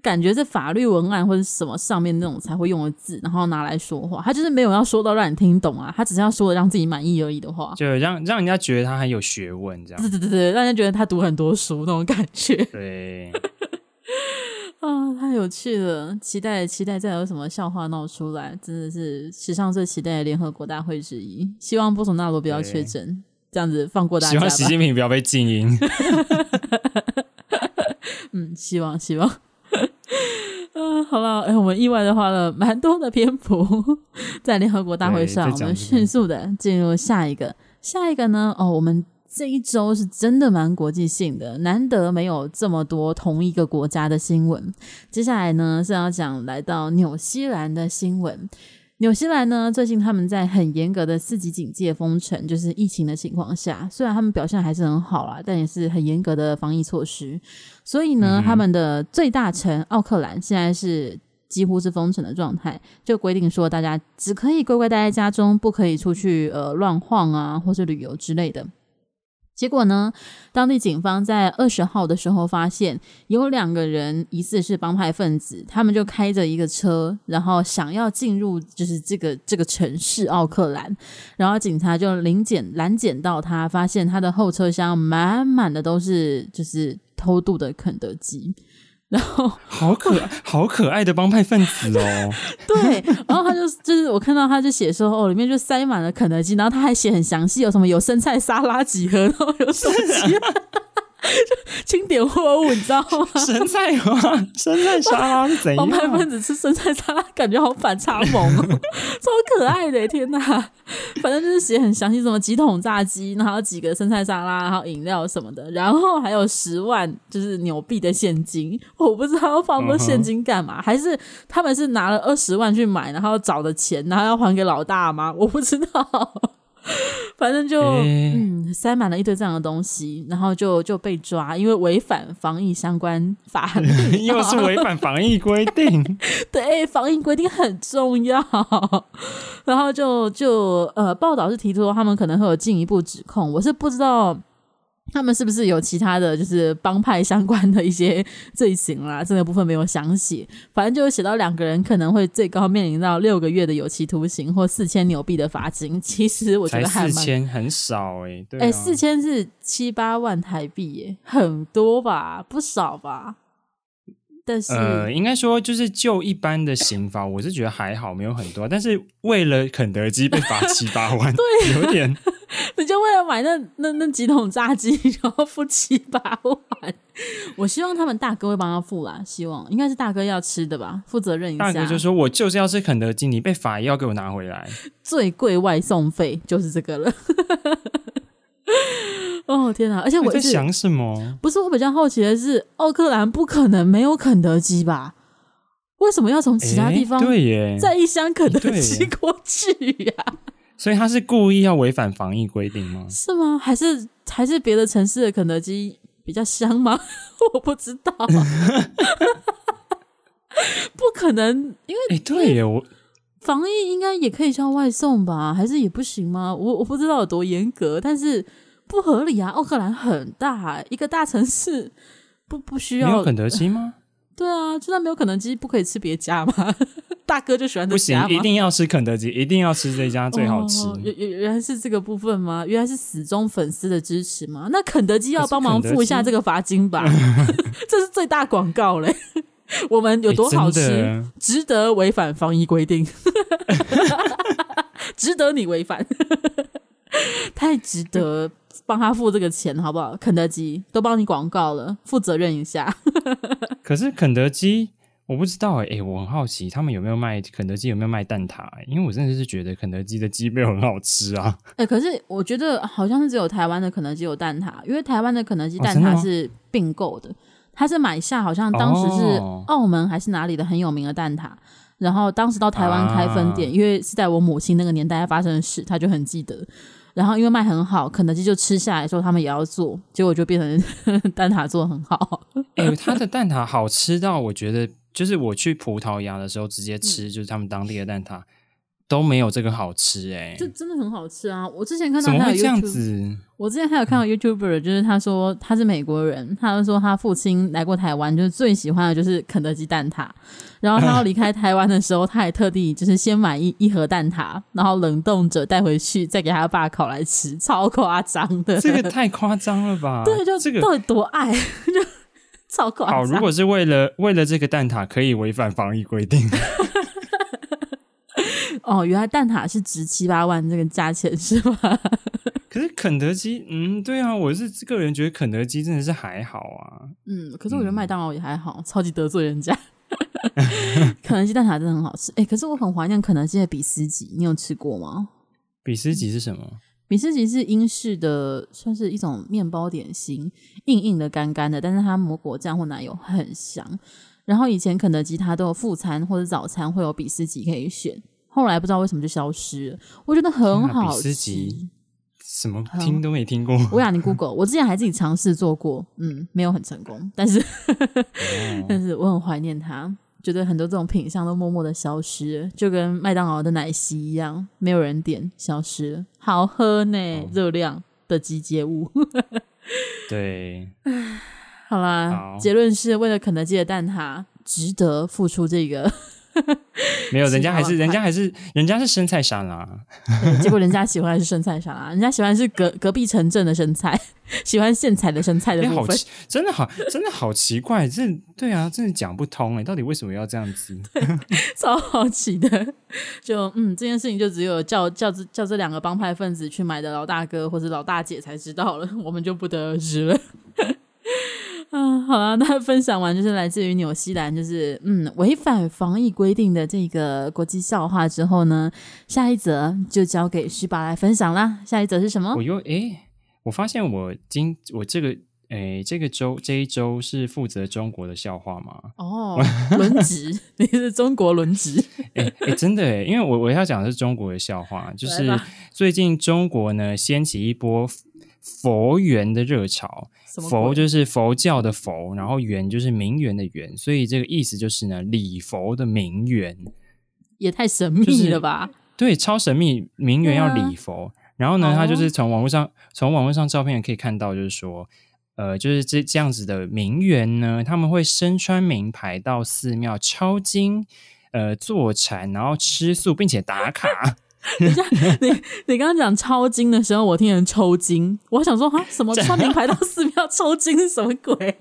感觉是法律文案或者什么上面那种才会用的字，然后拿来说话。他就是没有要说到让你听懂啊，他只是要说的让自己满意而已的话，就让让人家觉得他很有学问，这样。对对对对，让人家觉得他读很多书那种感觉。对，啊，太有趣了！期待期待再有什么笑话闹出来，真的是史上最期待的联合国大会之一。希望波索纳罗不要确诊，这样子放过大家。希望习近平不要被静音。嗯，希望希望。嗯，好了，哎，我们意外的花了蛮多的篇幅 在联合国大会上，我们迅速的进入下一个，下一个呢？哦，我们这一周是真的蛮国际性的，难得没有这么多同一个国家的新闻。接下来呢是要讲来到纽西兰的新闻。纽西兰呢，最近他们在很严格的四级警戒封城，就是疫情的情况下，虽然他们表现还是很好啦，但也是很严格的防疫措施。所以呢，嗯、他们的最大城奥克兰现在是几乎是封城的状态，就规定说大家只可以乖乖待在家中，不可以出去呃乱晃啊，或是旅游之类的。结果呢，当地警方在二十号的时候发现有两个人疑似是帮派分子，他们就开着一个车，然后想要进入就是这个这个城市奥克兰，然后警察就临检拦检到他，发现他的后车厢满满的都是就是偷渡的肯德基。然后好可爱，好可爱的帮派分子哦。对，然后他就就是我看到他就写说哦，里面就塞满了肯德基，然后他还写很详细，有什么有生菜沙拉几盒，然后有手机。经典货物，你知道吗？生菜吗？生菜沙拉是怎样？分子吃生菜沙拉，感觉好反差萌哦，超可爱的！天哪，反正就是写很详细，什么几桶炸鸡，然后几个生菜沙拉，然后饮料什么的，然后还有十万就是纽币的现金。我不知道要放那现金干嘛，uh. 还是他们是拿了二十万去买，然后找的钱，然后要还给老大吗？我不知道。反正就、欸、嗯塞满了一堆这样的东西，然后就就被抓，因为违反防疫相关法律，又是违反防疫规定。对，防疫规定很重要。然后就就呃，报道是提出他们可能会有进一步指控，我是不知道。他们是不是有其他的就是帮派相关的一些罪行啦？这个部分没有详写，反正就是写到两个人可能会最高面临到六个月的有期徒刑或四千纽币的罚金。其实我觉得还蛮四千很少哎、欸，对、啊，哎、欸，四千是七八万台币耶，很多吧？不少吧？但是呃，应该说就是就一般的刑罚，我是觉得还好，没有很多。但是为了肯德基被罚七八万，对，有点。你就为了买那那那几桶炸鸡，然后付七八万。我希望他们大哥会帮他付啦，希望应该是大哥要吃的吧，负责任一下。大哥就说：“我就是要吃肯德基，你被罚也要给我拿回来。”最贵外送费就是这个了。哦天哪！而且我在想什么？不是，我比较好奇的是，奥克兰不可能没有肯德基吧？为什么要从其他地方对耶再一箱肯德基过去呀？所以他是故意要违反防疫规定吗？是吗？还是还是别的城市的肯德基比较香吗？我不知道，不可能，因为哎、欸，对耶，我防疫应该也可以叫外送吧？还是也不行吗？我我不知道有多严格，但是不合理啊！奥克兰很大，一个大城市 不不需要没有肯德基吗？对啊，就算没有肯德基，不可以吃别家吗？大哥就喜欢这家，不行，一定要吃肯德基，一定要吃这家最好吃。原、哦、原原来是这个部分吗？原来是死忠粉丝的支持吗？那肯德基要帮忙付一下这个罚金吧，这是最大广告嘞。我们有多好吃，欸、值得违反防疫规定，值得你违反，太值得帮他付这个钱，好不好？肯德基都帮你广告了，负责任一下。可是肯德基。我不知道哎、欸，我很好奇他们有没有卖肯德基有没有卖蛋挞、欸？因为我真的是觉得肯德基的鸡没有很好吃啊。哎、欸，可是我觉得好像是只有台湾的肯德基有蛋挞，因为台湾的肯德基蛋挞是并购的，他、哦、是买下好像当时是澳门还是哪里的很有名的蛋挞，哦、然后当时到台湾开分店、啊，因为是在我母亲那个年代发生的事，他就很记得。然后因为卖很好，肯德基就吃下来说他们也要做，结果就变成 蛋挞做得很好。哎、欸，他的蛋挞好吃到我觉得。就是我去葡萄牙的时候，直接吃就是他们当地的蛋挞，嗯、都没有这个好吃哎、欸，就真的很好吃啊！我之前看到他有 YouTube, 怎么会这样子？我之前还有看到 YouTuber，就是他说他是美国人，他就说他父亲来过台湾，就是最喜欢的就是肯德基蛋挞。然后他要离开台湾的时候，他还特地就是先买一一盒蛋挞，然后冷冻着带回去，再给他爸烤来吃，超夸张的。这个太夸张了吧？对，就这个到底多爱 就。超好，如果是为了为了这个蛋挞可以违反防疫规定。哦，原来蛋挞是值七八万这个价钱是吗？可是肯德基，嗯，对啊，我是个人觉得肯德基真的是还好啊。嗯，可是我觉得麦当劳也还好，嗯、超级得罪人家。肯德基蛋挞真的很好吃，哎、欸，可是我很怀念肯德基的比斯吉，你有吃过吗？比斯吉是什么？比斯吉是英式的，算是一种面包点心，硬硬的、干干的，但是它抹果酱或奶油很香。然后以前肯德基它都有副餐或者早餐会有比斯吉可以选，后来不知道为什么就消失了。我觉得很好吃。什么听都没听过。我让你 Google，我之前还自己尝试做过，嗯，没有很成功，但是、哦、但是我很怀念它，觉得很多这种品相都默默的消失，就跟麦当劳的奶昔一样，没有人点，消失了。好喝呢，哦、热量的集结物。对，好啦，好结论是为了肯德基的蛋挞，值得付出这个。没有，人家还是人家还是人家是生菜沙拉，结果人家喜欢的是生菜沙拉，人家喜欢是隔隔壁城镇的生菜，喜欢现采的生菜的部分，欸、真的好，真的好奇怪，这对啊，真的讲不通哎，到底为什么要这样子？超好奇的，就嗯，这件事情就只有叫叫这叫这两个帮派分子去买的老大哥或者老大姐才知道了，我们就不得而知了。嗯，好啊，那分享完就是来自于纽西兰，就是嗯违反防疫规定的这个国际笑话之后呢，下一则就交给徐爸来分享啦。下一则是什么？我又诶，我发现我今我这个诶这个周这一周是负责中国的笑话吗？哦，轮值，你是中国轮值？诶诶，真的诶，因为我我要讲的是中国的笑话，就是最近中国呢掀起一波。佛缘的热潮，佛就是佛教的佛，然后圆就是名媛的媛，所以这个意思就是呢，礼佛的名媛也太神秘了吧？就是、对，超神秘，名媛要礼佛。啊、然后呢，他就是从网络上，从网络上照片可以看到，就是说，呃，就是这这样子的名媛呢，他们会身穿名牌到寺庙抄经，呃，坐禅，然后吃素，并且打卡。等一下，你你刚刚讲抄经的时候，我听人抽筋，我想说啊，什么穿名牌到寺庙抽筋是什么鬼？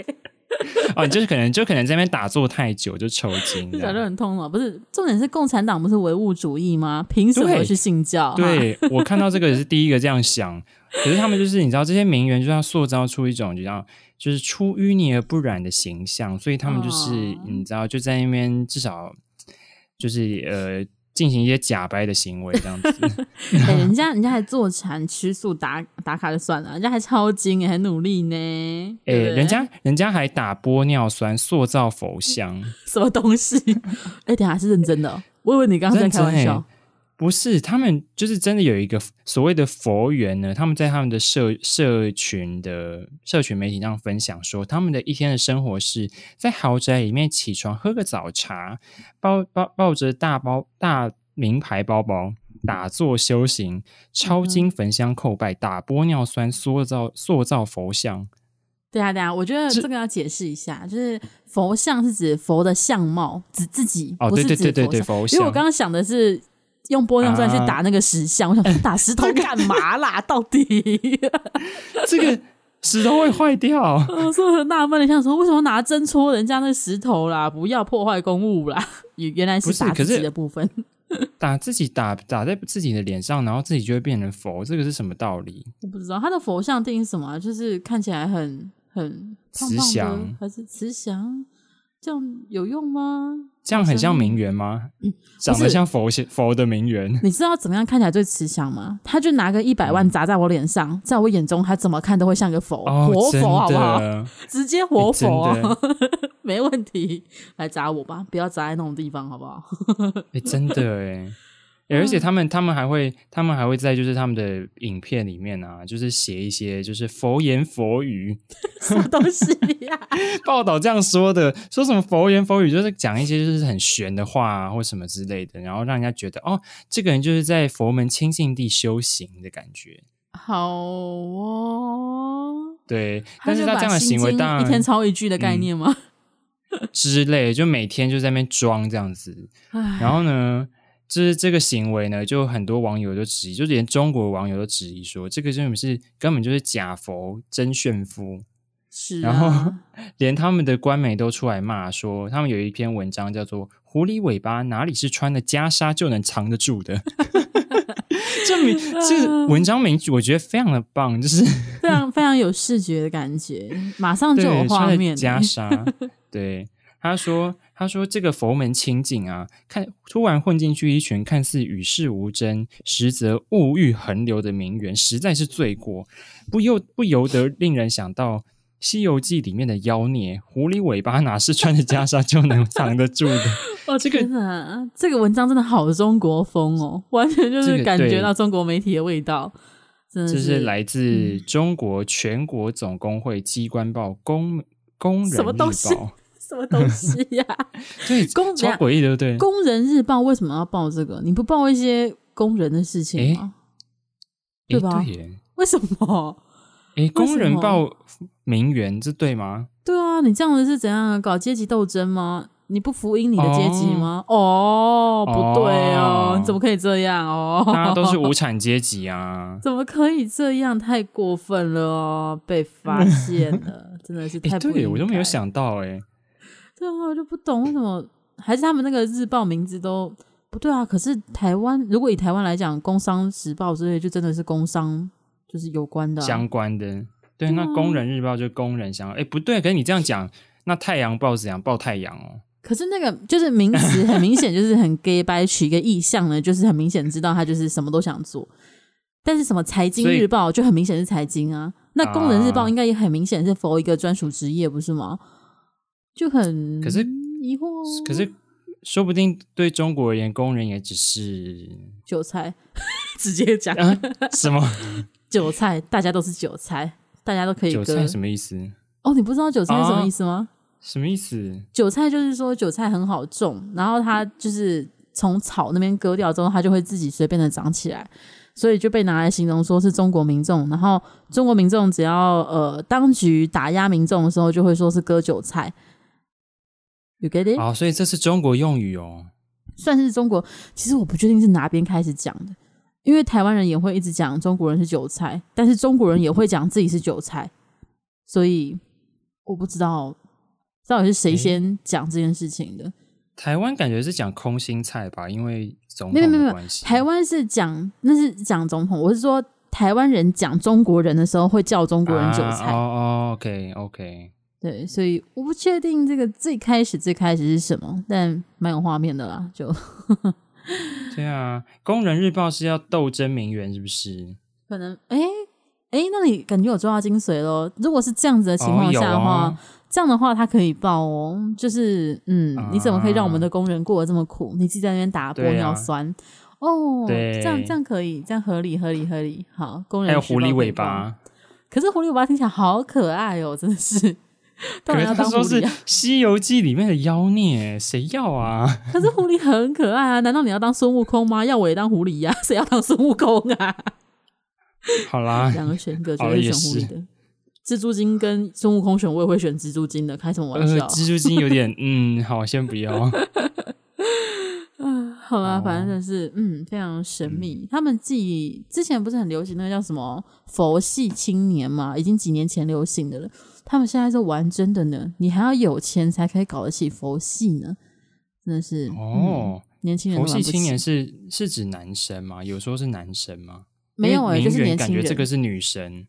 哦，就是可能就可能在那边打坐太久就抽筋，讲得很痛了。不是，重点是共产党不是唯物主义吗？凭什么去信教？对，对我看到这个也是第一个这样想。可是他们就是你知道，这些名媛就要塑造出一种就像就是出淤泥而不染的形象，所以他们就是、哦、你知道就在那边至少就是呃。进行一些假掰的行为，这样子。欸、人家人家还坐禅吃素打打卡就算了，人家还超精，还努力呢。哎、欸，人家人家还打玻尿酸塑造佛像，什么东西？哎、欸，等下是认真的。我以为你刚刚在开玩笑。不是，他们就是真的有一个所谓的佛缘呢。他们在他们的社社群的社群媒体上分享说，他们的一天的生活是在豪宅里面起床喝个早茶，抱抱抱着大包大名牌包包，打坐修行，抄经焚香叩拜，打玻尿酸塑造塑造佛像。对啊，对啊，我觉得这个要解释一下，是就是佛像是指佛的相貌，指自己，哦，对对对对对，佛像。因为我刚刚想的是。用玻尿酸去打那个石像，啊、我想打石头干嘛啦？到底 这个石头会坏掉？我说很纳闷的，想说为什么拿针戳人家那石头啦？不要破坏公物啦！原来是打自己的部分，打自己打打在自己的脸上，然后自己就会变成佛，这个是什么道理？我不知道他的佛像定义是什么，就是看起来很很慈祥，还是慈祥？这样有用吗？这样很像名媛吗？嗯、长得像佛佛的名媛。你知道怎么样看起来最慈祥吗？他就拿个一百万砸在我脸上，嗯、在我眼中，他怎么看都会像个佛，哦、活佛，好不好？直接活佛，欸、没问题。来砸我吧，不要砸在那种地方，好不好？哎、欸，真的哎。而且他们，他们还会，他们还会在就是他们的影片里面啊，就是写一些就是佛言佛语，什么东西呀、啊？报道这样说的，说什么佛言佛语，就是讲一些就是很玄的话啊，或什么之类的，然后让人家觉得哦，这个人就是在佛门清净地修行的感觉。好哦，对，但是他这样的行为，当然一天抄一句的概念吗？嗯、之类，就每天就在那边装这样子，然后呢？这这个行为呢，就很多网友都质疑，就连中国网友都质疑说，这个真的是根本就是假佛真炫夫。是、啊，然 后连他们的官媒都出来骂说，他们有一篇文章叫做“狐狸尾巴哪里是穿的袈裟就能藏得住的 ”，这名这文章名我觉得非常的棒，就是 非常非常有视觉的感觉，马上就有画面。袈裟，对。他说：“他说这个佛门清净啊，看突然混进去一群看似与世无争，实则物欲横流的名媛，实在是罪过，不由不由得令人想到西游记》里面的妖孽，狐狸尾巴哪是穿着袈裟就能藏得住的？哦，这个这个文章真的好中国风哦，完全就是感觉到中国媒体的味道。这是，是来自中国全国总工会机关报工工人日报。什么东西？呀、啊？对，工超诡异，对不对？工人日报为什么要报这个？你不报一些工人的事情吗？对吧？对为什么？哎，工人报名媛，这对吗？对啊，你这样子是怎样搞阶级斗争吗？你不服膺你的阶级吗？哦，哦不对哦，你怎么可以这样哦？大家都是无产阶级啊！怎么可以这样？太过分了哦！被发现了，真的是太不对，我都没有想到哎。对啊，我就不懂为什么，还是他们那个日报名字都不对啊？可是台湾，如果以台湾来讲，《工商时报》之类，就真的是工商。就是有关的、啊、相关的，对，那工人日报就工人相关。哎、欸，不对，可是你这样讲，那太阳报怎样报太阳哦？可是那个就是名词，很明显就是很 gay 掰取一个意象呢，就是很明显知道他就是什么都想做。但是什么财经日报就很明显是财经啊，那工人日报应该也很明显是 for 一个专属职业，不是吗？就很可是疑惑，可是说不定对中国而言，工人也只是韭菜，直接讲、啊、什么？韭菜，大家都是韭菜，大家都可以割。韭菜什么意思？哦，你不知道韭菜是什么意思吗？啊、什么意思？韭菜就是说韭菜很好种，然后它就是从草那边割掉之后，它就会自己随便的长起来，所以就被拿来形容说是中国民众。然后中国民众只要呃当局打压民众的时候，就会说是割韭菜。You get it？好，所以这是中国用语哦，算是中国。其实我不确定是哪边开始讲的。因为台湾人也会一直讲中国人是韭菜，但是中国人也会讲自己是韭菜，所以我不知道到底是谁先讲这件事情的。台湾感觉是讲空心菜吧，因为总统的关系。没有没有台湾是讲那是讲总统，我是说台湾人讲中国人的时候会叫中国人韭菜。哦，OK OK，对，所以我不确定这个最开始最开始是什么，但蛮有画面的啦，就。对啊，工人日报是要斗争名媛，是不是？可能，哎哎，那你感觉有抓到精髓咯。如果是这样子的情况下的话，这样的话他可以报哦。就是，嗯，啊、你怎么可以让我们的工人过得这么苦？你自己在那边打玻尿酸，啊、哦，对，这样这样可以，这样合理合理合理。好，工人还有狐狸尾巴，可是狐狸尾巴听起来好可爱哦，真的是。当然要当狐狸啊，是他说是《西游记》里面的妖孽，谁要啊？可是狐狸很可爱啊！难道你要当孙悟空吗？要我也当狐狸呀？谁要当孙悟空啊？好啦，两个选一个，绝对选狐狸的。蜘蛛精跟孙悟空选，我也会选蜘蛛精的。开什么玩笑？蜘蛛精有点……嗯，好，先不要。啊，好啦，反正就是嗯，非常神秘。他们记之前不是很流行那个叫什么佛系青年嘛？已经几年前流行的了。他们现在是玩真的呢，你还要有钱才可以搞得起佛系呢，真的是哦、嗯。年轻人佛系青年是是指男生吗？有说是男生吗？没有哎、欸，就是年轻人。感觉这个是女生。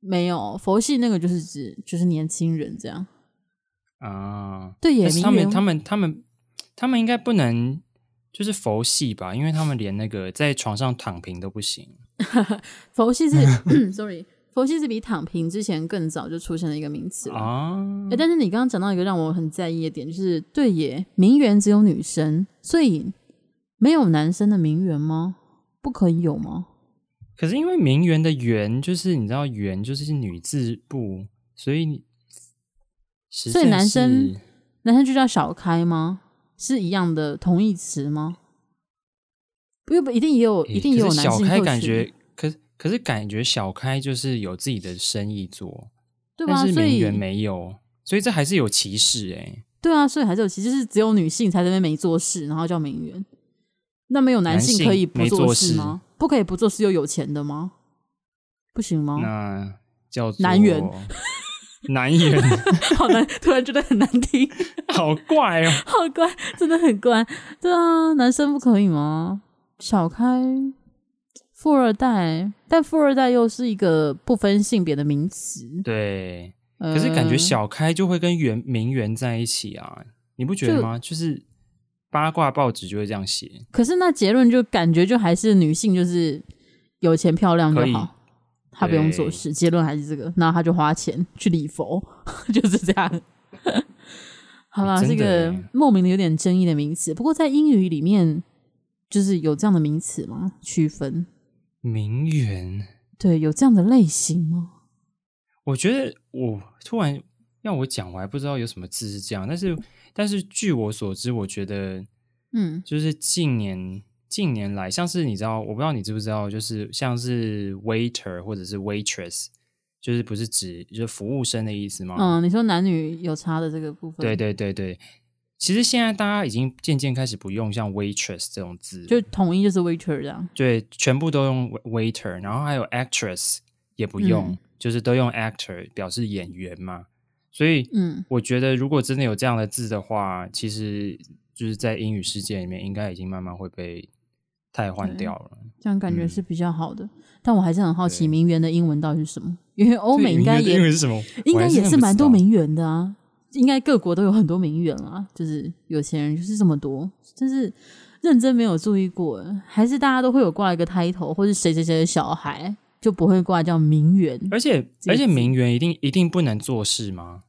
没有佛系那个就是指就是年轻人这样啊。对耶，他们他们他们他们应该不能就是佛系吧？因为他们连那个在床上躺平都不行。佛系是 sorry。佛系是比躺平之前更早就出现了一个名词了啊！哎，但是你刚刚讲到一个让我很在意的点，就是对耶，名媛只有女生，所以没有男生的名媛吗？不可以有吗？可是因为名媛的媛就是你知道媛就是女字部，所以所以男生男生就叫小开吗？是一样的同义词吗？不，不一定也有，一定也有男性。小开感觉可。是感觉小开就是有自己的生意做，对吧？但是名媛没有，所以，这还是有歧视哎、欸。对啊，所以还是有歧视，就是只有女性才在那边没做事，然后叫名媛。那没有男性可以不做事吗？不可以不做事又有钱的吗？不行吗？那叫做男媛，男人 好难，突然觉得很难听，好怪哦，好怪，真的很怪。对啊，男生不可以吗？小开。富二代，但富二代又是一个不分性别的名词。对，可是感觉小开就会跟原名媛在一起啊，你不觉得吗？就，就是八卦报纸就会这样写。可是那结论就感觉就还是女性就是有钱漂亮就好。她不用做事，结论还是这个，然后他就花钱去礼佛，就是这样。好吧，这个莫名的有点争议的名词，不过在英语里面，就是有这样的名词吗？区分名媛，对，有这样的类型吗？我觉得我突然要我讲，我还不知道有什么字是这样，但是但是据我所知，我觉得，嗯，就是近年近年来，像是你知道，我不知道你知不知道，就是像是 waiter 或者是 waitress，就是不是指就是服务生的意思吗？嗯，你说男女有差的这个部分，对对对对，其实现在大家已经渐渐开始不用像 waitress 这种字，就统一就是 waiter 这样，对，全部都用 waiter，然后还有 actress 也不用。嗯就是都用 actor 表示演员嘛，所以，嗯，我觉得如果真的有这样的字的话，其实就是在英语世界里面，应该已经慢慢会被替换掉了。这样感觉是比较好的，嗯、但我还是很好奇名媛的英文到底是什么？因为欧美应该也是什么，应该也是蛮多名媛的啊，应该各国都有很多名媛啊，就是有钱人就是这么多，但是认真没有注意过，还是大家都会有挂一个 title 或是谁谁谁的小孩。就不会挂叫名媛，而且而且名媛一定一定不能做事吗？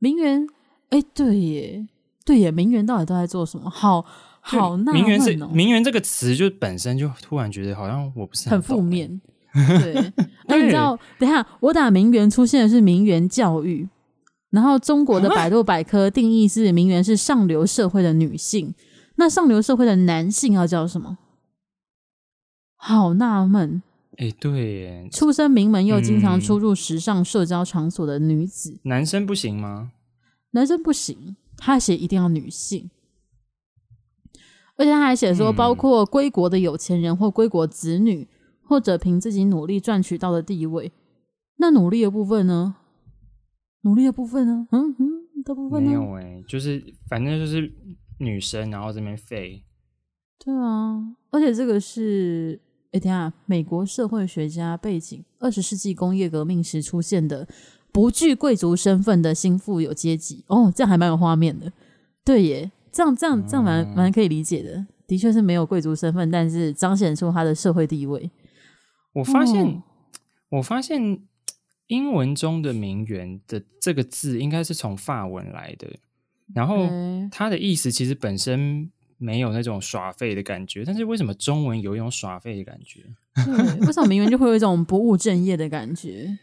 名媛，哎，对耶，对耶，名媛到底都在做什么？好好纳闷哦。名媛是名媛这个词，就本身就突然觉得好像我不是很负面。对，那你知道？等一下，我打名媛出现的是名媛教育，然后中国的百度百科定义是名媛是上流社会的女性，那上流社会的男性要叫什么？好纳闷。哎、欸，对耶，出身名门又经常出入时尚社交场所的女子，嗯、男生不行吗？男生不行，他写一定要女性，而且他还写说，包括归国的有钱人或归国子女，嗯、或者凭自己努力赚取到的地位。那努力的部分呢？努力的部分呢？嗯嗯，的部分呢？没有哎，就是反正就是女生，然后这边废。对啊，而且这个是。哎，等下，美国社会学家背景，二十世纪工业革命时出现的不具贵族身份的新富有阶级。哦，这样还蛮有画面的。对耶，这样这样这样蛮蛮可以理解的。的确是没有贵族身份，但是彰显出他的社会地位。我发现，哦、我发现英文中的名媛的这个字应该是从法文来的，然后它的意思其实本身。没有那种耍废的感觉，但是为什么中文有一种耍废的感觉？对，为什么名媛就会有一种不务正业的感觉？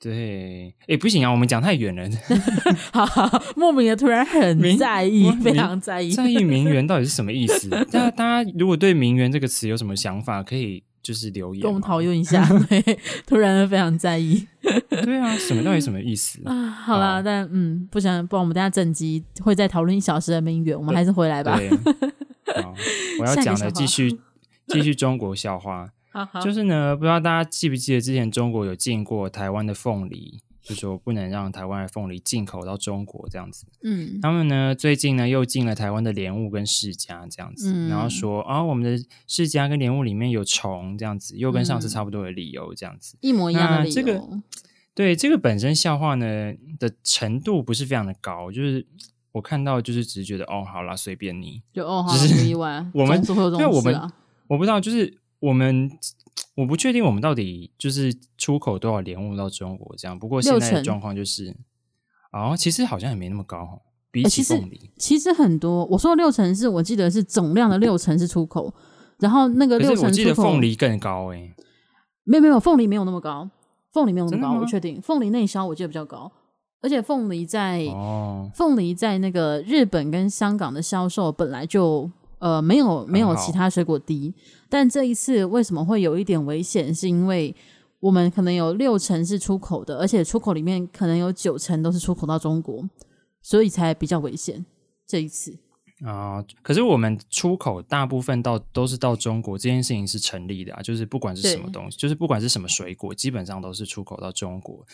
对，哎，不行啊，我们讲太远了。好，好，莫名的突然很在意，非常在意，在意名媛到底是什么意思？大家，大家如果对“名媛”这个词有什么想法，可以。就是留言，跟我们讨论一下。突然非常在意。对啊，什么到底什么意思啊？好啦，哦、但嗯，不想不然我们等下整集会再讨论一小时的名媛，我们还是回来吧。好，我要讲的继续 继续中国笑话。好好就是呢，不知道大家记不记得之前中国有进过台湾的凤梨。就说不能让台湾的凤梨进口到中国这样子。嗯，他们呢最近呢又进了台湾的莲雾跟释迦这样子，嗯、然后说啊、哦、我们的释迦跟莲雾里面有虫这样子，又跟上次差不多的理由这样子，一模一样的理由。这个对这个本身笑话呢的程度不是非常的高，就是我看到就是只是觉得哦好啦，随便你，就哦好不意外。我们因为我们我不知道就是我们。我不确定我们到底就是出口多少莲雾到中国这样，不过现在的状况就是，成哦，其实好像也没那么高，比起凤梨，欸，其实，很多。我说的六成是我记得是总量的六成是出口，然后那个六成出口，我记得凤梨更高哎、欸，没有没有，凤梨没有那么高，凤梨没有那么高，我确定凤梨内销我记得比较高，而且凤梨在哦，凤梨在那个日本跟香港的销售本来就。呃，没有没有其他水果低，但这一次为什么会有一点危险？是因为我们可能有六成是出口的，而且出口里面可能有九成都是出口到中国，所以才比较危险。这一次啊、呃，可是我们出口大部分到都是到中国，这件事情是成立的啊，就是不管是什么东西，就是不管是什么水果，基本上都是出口到中国。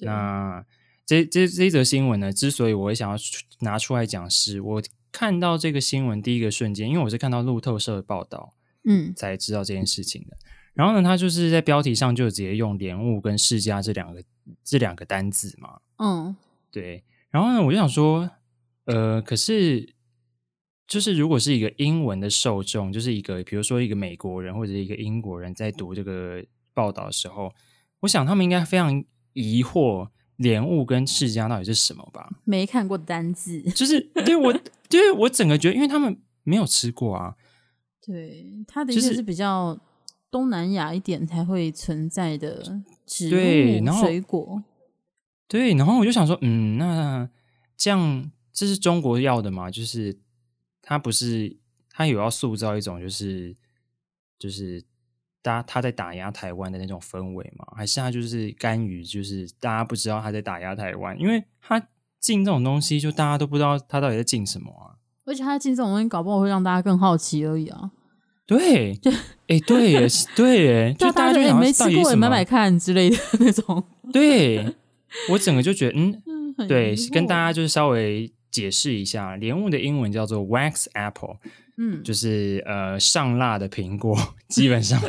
那这这这一则新闻呢，之所以我会想要拿出来讲，是我。看到这个新闻第一个瞬间，因为我是看到路透社的报道，嗯，才知道这件事情的。然后呢，他就是在标题上就直接用“莲雾”跟“世家”这两个这两个单字嘛，嗯，对。然后呢，我就想说，呃，可是就是如果是一个英文的受众，就是一个比如说一个美国人或者一个英国人在读这个报道的时候，我想他们应该非常疑惑莲雾跟世家到底是什么吧？没看过单字，就是对我，对我整个觉得，因为他们没有吃过啊。对，它的确是比较东南亚一点才会存在的植物水果。对，然后我就想说，嗯，那这样这是中国要的嘛？就是他不是他有要塑造一种就是就是大家他在打压台湾的那种氛围吗？还是他就是甘于就是大家不知道他在打压台湾？因为他进这种东西，就大家都不知道他到底在进什么啊。而且他进这种东西，搞不好会让大家更好奇而已啊。对，就哎，对耶，对耶，就大家就没吃过，买买看之类的那种。对。我整个就觉得，嗯，嗯对，跟大家就是稍微解释一下，莲雾的英文叫做 wax apple，嗯，就是呃上蜡的苹果，基本上。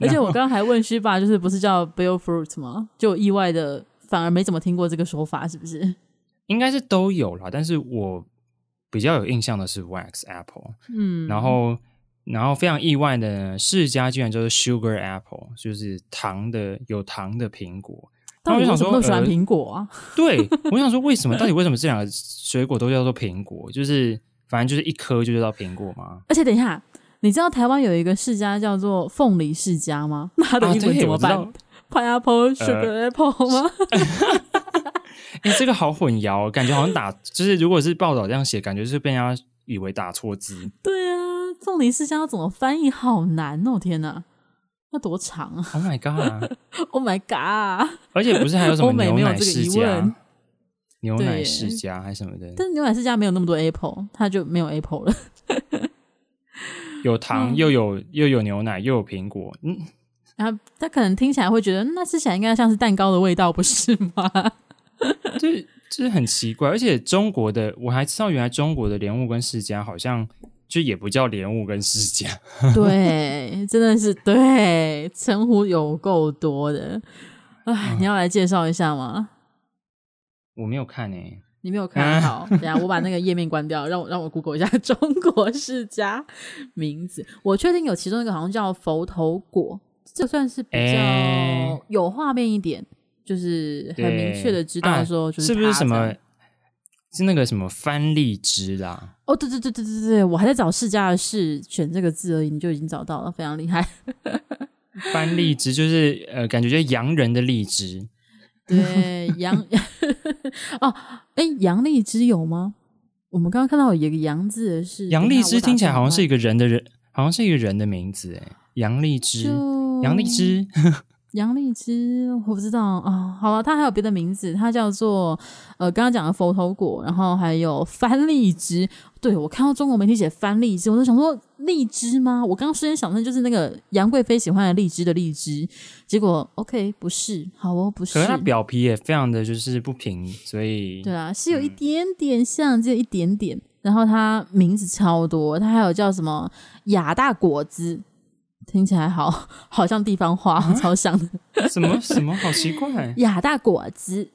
而且我刚刚还问虚爸，就是不是叫 bell fruit 吗？就意外的反而没怎么听过这个说法，是不是？应该是都有啦，但是我比较有印象的是 wax apple，嗯，然后然后非常意外的世家居然就是 sugar apple，就是糖的有糖的苹果。那我就想说，我喜欢苹果啊。呃、对，我想说，为什么？到底为什么这两个水果都叫做苹果？就是反正就是一颗就叫苹果吗？而且等一下，你知道台湾有一个世家叫做凤梨世家吗？那 它的英文怎么办？Pineapple sugar apple 吗？哎、欸，这个好混淆，感觉好像打就是，如果是报道这样写，感觉是被人家以为打错字。对啊，凤梨世家要怎么翻译？好难哦！天哪！那多长啊！Oh my god！Oh my god！而且不是还有什么牛奶世家？牛奶世家还是什么的？但是牛奶世家没有那么多 apple，它就没有 apple 了。有糖又有又有牛奶又有苹果，嗯，然后他可能听起来会觉得，那吃起来应该像是蛋糕的味道，不是吗？就就是很奇怪，而且中国的我还知道，原来中国的莲雾跟释迦好像。就也不叫莲雾跟释迦，对，真的是对，称呼有够多的。哎，你要来介绍一下吗？我没有看诶、欸，你没有看好？等下我把那个页面关掉，让我让我 Google 一下中国释迦名字。我确定有其中一个好像叫佛头果，这算是比较有画面一点，欸、就是很明确的知道说就是、啊、是不是什么。是那个什么番荔枝啦？哦，对对对对对对，我还在找释迦的释选这个字而已，你就已经找到了，非常厉害。番荔枝就是呃，感觉就是洋人的荔枝。对，洋 哦，哎，洋荔枝有吗？我们刚刚看到有一个洋字的是洋荔枝，听起来好像是一个人的人，好像是一个人的名字哎，杨荔枝，就洋荔枝。洋荔枝，我不知道啊。好了，它还有别的名字，它叫做呃，刚刚讲的佛头果，然后还有番荔枝。对，我看到中国媒体写番荔枝，我就想说荔枝吗？我刚刚瞬间想的就是那个杨贵妃喜欢的荔枝的荔枝，结果 OK 不是，好哦不是。可是它表皮也非常的就是不平，所以对啊，是有一点点像，只有一点点。然后它名字超多，它还有叫什么亚大果子。听起来好 好像地方话，啊、超像的。什么什么好奇怪？亚大果子，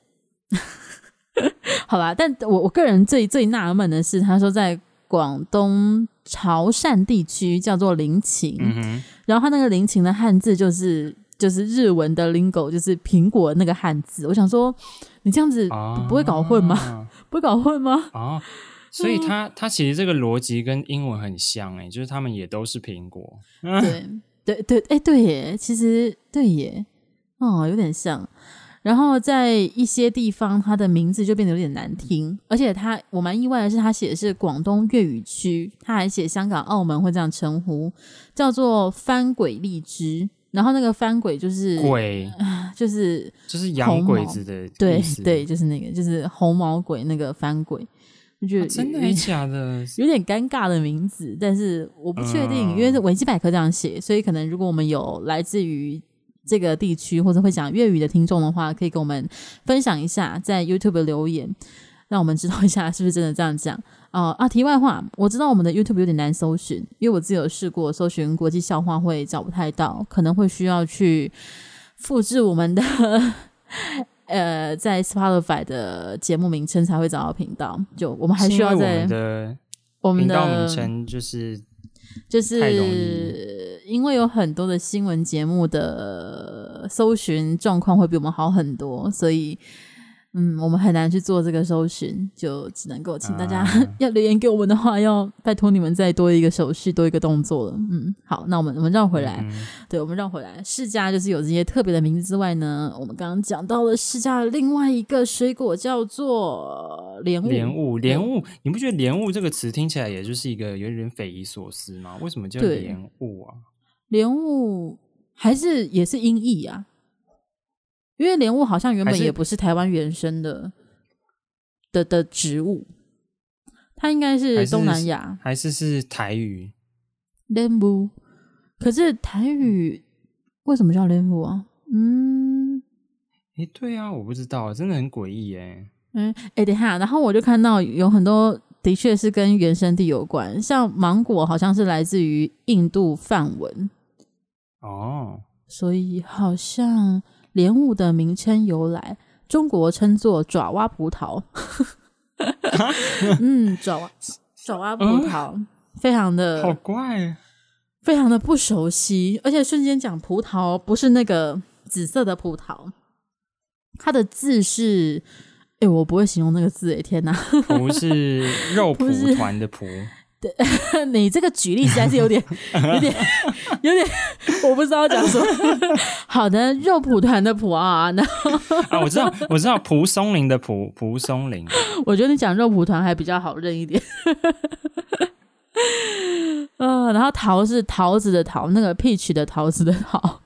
好吧。但我我个人最最纳闷的是，他说在广东潮汕地区叫做林檎，嗯、然后他那个林檎的汉字就是就是日文的 lingo，就是苹果那个汉字。我想说，你这样子不会搞混吗？啊、不会搞混吗？啊。所以它它其实这个逻辑跟英文很像哎，就是他们也都是苹果。对对对，哎对耶，其实对耶，哦有点像。然后在一些地方，它的名字就变得有点难听，而且它我蛮意外的是，他写的是广东粤语区，他还写香港、澳门会这样称呼，叫做翻鬼荔枝。然后那个翻鬼就是鬼，就是就是洋鬼子的对对，就是那个就是红毛鬼那个翻鬼。就、啊、真的还假的？有点尴尬的名字，但是我不确定，嗯、因为是维基百科这样写，所以可能如果我们有来自于这个地区或者会讲粤语的听众的话，可以跟我们分享一下，在 YouTube 留言，让我们知道一下是不是真的这样讲。哦、呃、啊，题外话，我知道我们的 YouTube 有点难搜寻，因为我自己有试过搜寻国际笑话会找不太到，可能会需要去复制我们的。呃，在 Spotify 的节目名称才会找到频道。就我们还需要在我们的频道名称就是就是因为有很多的新闻节目的搜寻状况会比我们好很多，所以。嗯，我们很难去做这个搜寻，就只能够请大家、啊、要留言给我们的话，要拜托你们再多一个手续，多一个动作了。嗯，好，那我们我们绕回来，嗯、对，我们绕回来。释迦就是有这些特别的名字之外呢，我们刚刚讲到了释迦的另外一个水果叫做莲雾。莲雾，莲雾，你不觉得莲雾这个词听起来也就是一个有点匪夷所思吗？为什么叫莲雾啊？莲雾还是也是音译啊？因为莲雾好像原本也不是台湾原生的的的植物，它应该是东南亚，还是是台语莲雾？可是台语为什么叫莲雾啊？嗯，诶，对啊，我不知道，真的很诡异哎。嗯，诶，等一下，然后我就看到有很多的确是跟原生地有关，像芒果好像是来自于印度梵文哦，所以好像。莲雾的名称由来，中国称作爪哇葡萄。嗯，爪哇爪哇葡萄，嗯、非常的好怪，非常的不熟悉。而且瞬间讲葡萄，不是那个紫色的葡萄，它的字是……哎，我不会形容那个字，哎，天哪！不是肉蒲团的蒲。你这个举例实在是有点、有点、有点，我不知道讲什么。好的，肉蒲团的蒲啊，然后啊，我知道，我知道，蒲松龄的蒲，蒲松龄。我觉得你讲肉蒲团还比较好认一点。嗯、呃，然后桃是桃子的桃，那个 peach 的桃子的桃。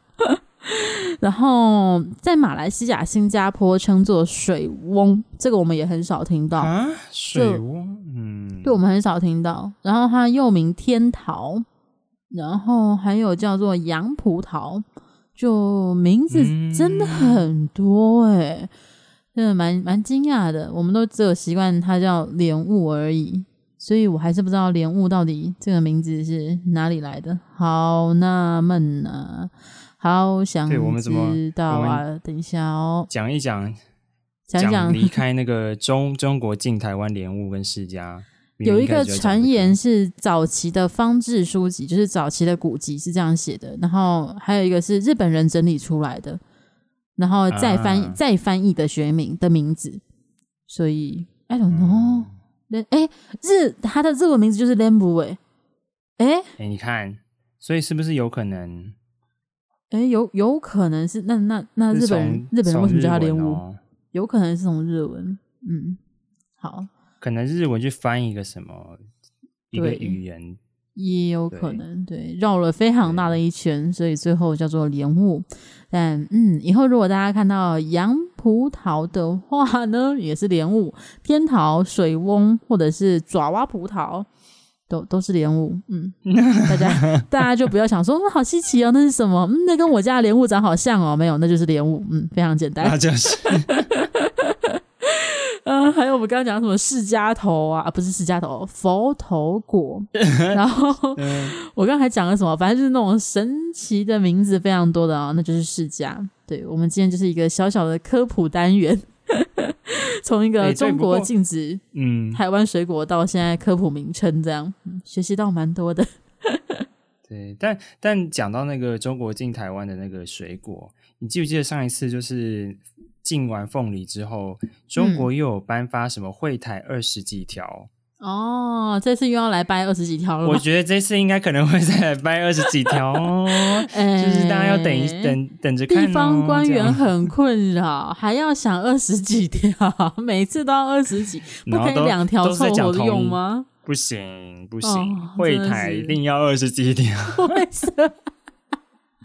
然后在马来西亚、新加坡称作水翁，这个我们也很少听到啊。水翁，嗯，对，我们很少听到。然后它又名天桃，然后还有叫做洋葡萄，就名字真的很多哎、欸，真的蛮蛮惊讶的。我们都只有习惯它叫莲雾而已，所以我还是不知道莲雾到底这个名字是哪里来的，好纳闷啊。好想知道啊！等一下哦，讲一讲，讲讲离开那个中中国进台湾莲雾跟释迦，有一个传言是早期的方志书籍，就是早期的古籍是这样写的，然后还有一个是日本人整理出来的，然后再翻、啊、再翻译的学名的名字，所以 I don't know，哎、嗯，日他的日文名字就是 Lambu 哎，哎哎，你看，所以是不是有可能？哎，有有可能是那那那日本人日本人为什么叫他莲雾？哦、有可能是从日文，嗯，好，可能日文去翻译一个什么一个语言，也有可能对，绕了非常大的一圈，所以最后叫做莲雾。但嗯，以后如果大家看到洋葡萄的话呢，也是莲雾、天桃、水翁或者是爪哇葡萄。都都是莲雾，嗯，大家大家就不要想说，嗯，好稀奇哦，那是什么？嗯，那跟我家的莲雾长好像哦，没有，那就是莲雾，嗯，非常简单，那就是。嗯，还有我们刚刚讲什么释迦头啊，啊不是释迦头，佛头果。然后 我刚刚还讲了什么？反正就是那种神奇的名字非常多的啊，那就是释迦。对，我们今天就是一个小小的科普单元。从一个中国禁止嗯台湾水果到现在科普名称这样，嗯、学习到蛮多的。对，但但讲到那个中国进台湾的那个水果，你记不记得上一次就是禁完凤梨之后，中国又有颁发什么会台二十几条？哦，这次又要来掰二十几条了。我觉得这次应该可能会再来掰二十几条哦，欸、就是大家要等一等，等着看、哦。地方官员很 困扰，还要想二十几条，每次都要二十几，不可以两条凑合用吗？不行不行，会、哦、台一定要二十几条。为什么？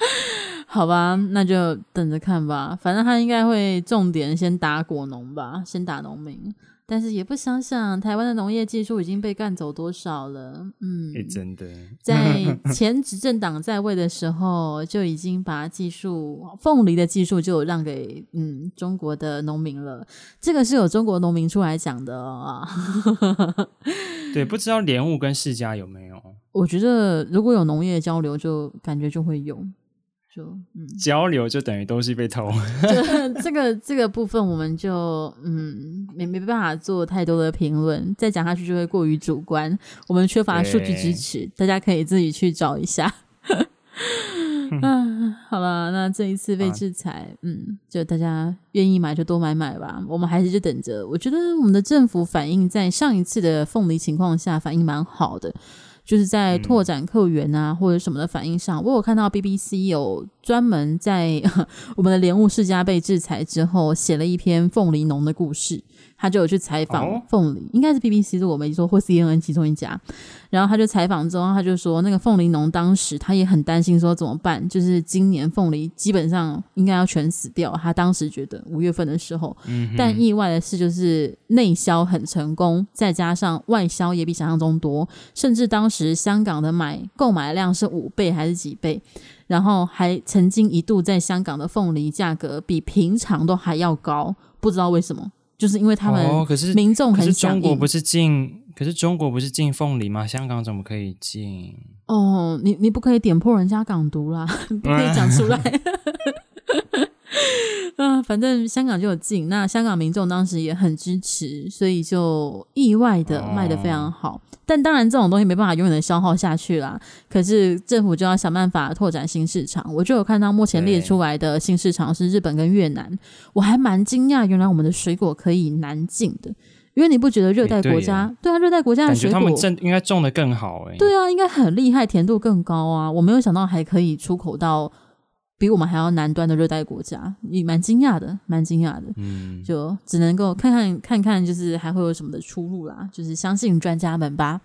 好吧，那就等着看吧。反正他应该会重点先打果农吧，先打农民。但是也不想想，台湾的农业技术已经被干走多少了。嗯，欸、真的，在 前执政党在位的时候，就已经把技术凤梨的技术就让给嗯中国的农民了。这个是有中国农民出来讲的啊。对，不知道莲雾跟世家有没有？我觉得如果有农业交流，就感觉就会有。就嗯，交流就等于东西被偷。就这个这个部分，我们就嗯没没办法做太多的评论，再讲下去就会过于主观。我们缺乏数据支持，大家可以自己去找一下。嗯，好了，那这一次被制裁，啊、嗯，就大家愿意买就多买买吧。我们还是就等着。我觉得我们的政府反应在上一次的凤梨情况下反应蛮好的。就是在拓展客源啊，或者什么的反应上，我有看到 BBC 有专门在 我们的莲雾世家被制裁之后，写了一篇凤梨农的故事。他就有去采访凤梨，哦、应该是 BBC，如果我没记错，或 CNN 其中一家。然后他就采访之后，他就说，那个凤梨农当时他也很担心，说怎么办？就是今年凤梨基本上应该要全死掉。他当时觉得五月份的时候，嗯、但意外的是，就是内销很成功，再加上外销也比想象中多，甚至当时香港的买购买量是五倍还是几倍？然后还曾经一度在香港的凤梨价格比平常都还要高，不知道为什么。就是因为他们，可是民众很想，中国不是进，可是中国不是进凤梨吗？香港怎么可以进？哦，你你不可以点破人家港独啦，不可以讲出来。嗯、呃，反正香港就有进，那香港民众当时也很支持，所以就意外的卖的非常好。哦、但当然，这种东西没办法永远的消耗下去啦。可是政府就要想办法拓展新市场。我就有看到目前列出来的新市场是日本跟越南，我还蛮惊讶，原来我们的水果可以南进的。因为你不觉得热带国家，对，对啊，热带国家的水果，他们种应该种的更好哎、欸。对啊，应该很厉害，甜度更高啊。我没有想到还可以出口到。比我们还要南端的热带国家，也蛮惊讶的，蛮惊讶的。嗯，就只能够看看看看，就是还会有什么的出路啦。就是相信专家们吧。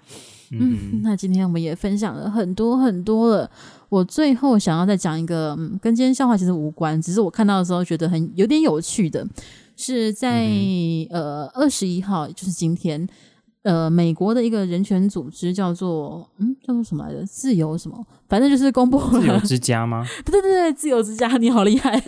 嗯，嗯，那今天我们也分享了很多很多了。我最后想要再讲一个，嗯，跟今天笑话其实无关，只是我看到的时候觉得很有点有趣的，是在、嗯、呃二十一号，就是今天。呃，美国的一个人权组织叫做嗯，叫做什么来着？自由什么？反正就是公布了。自由之家吗？对对对，自由之家，你好厉害！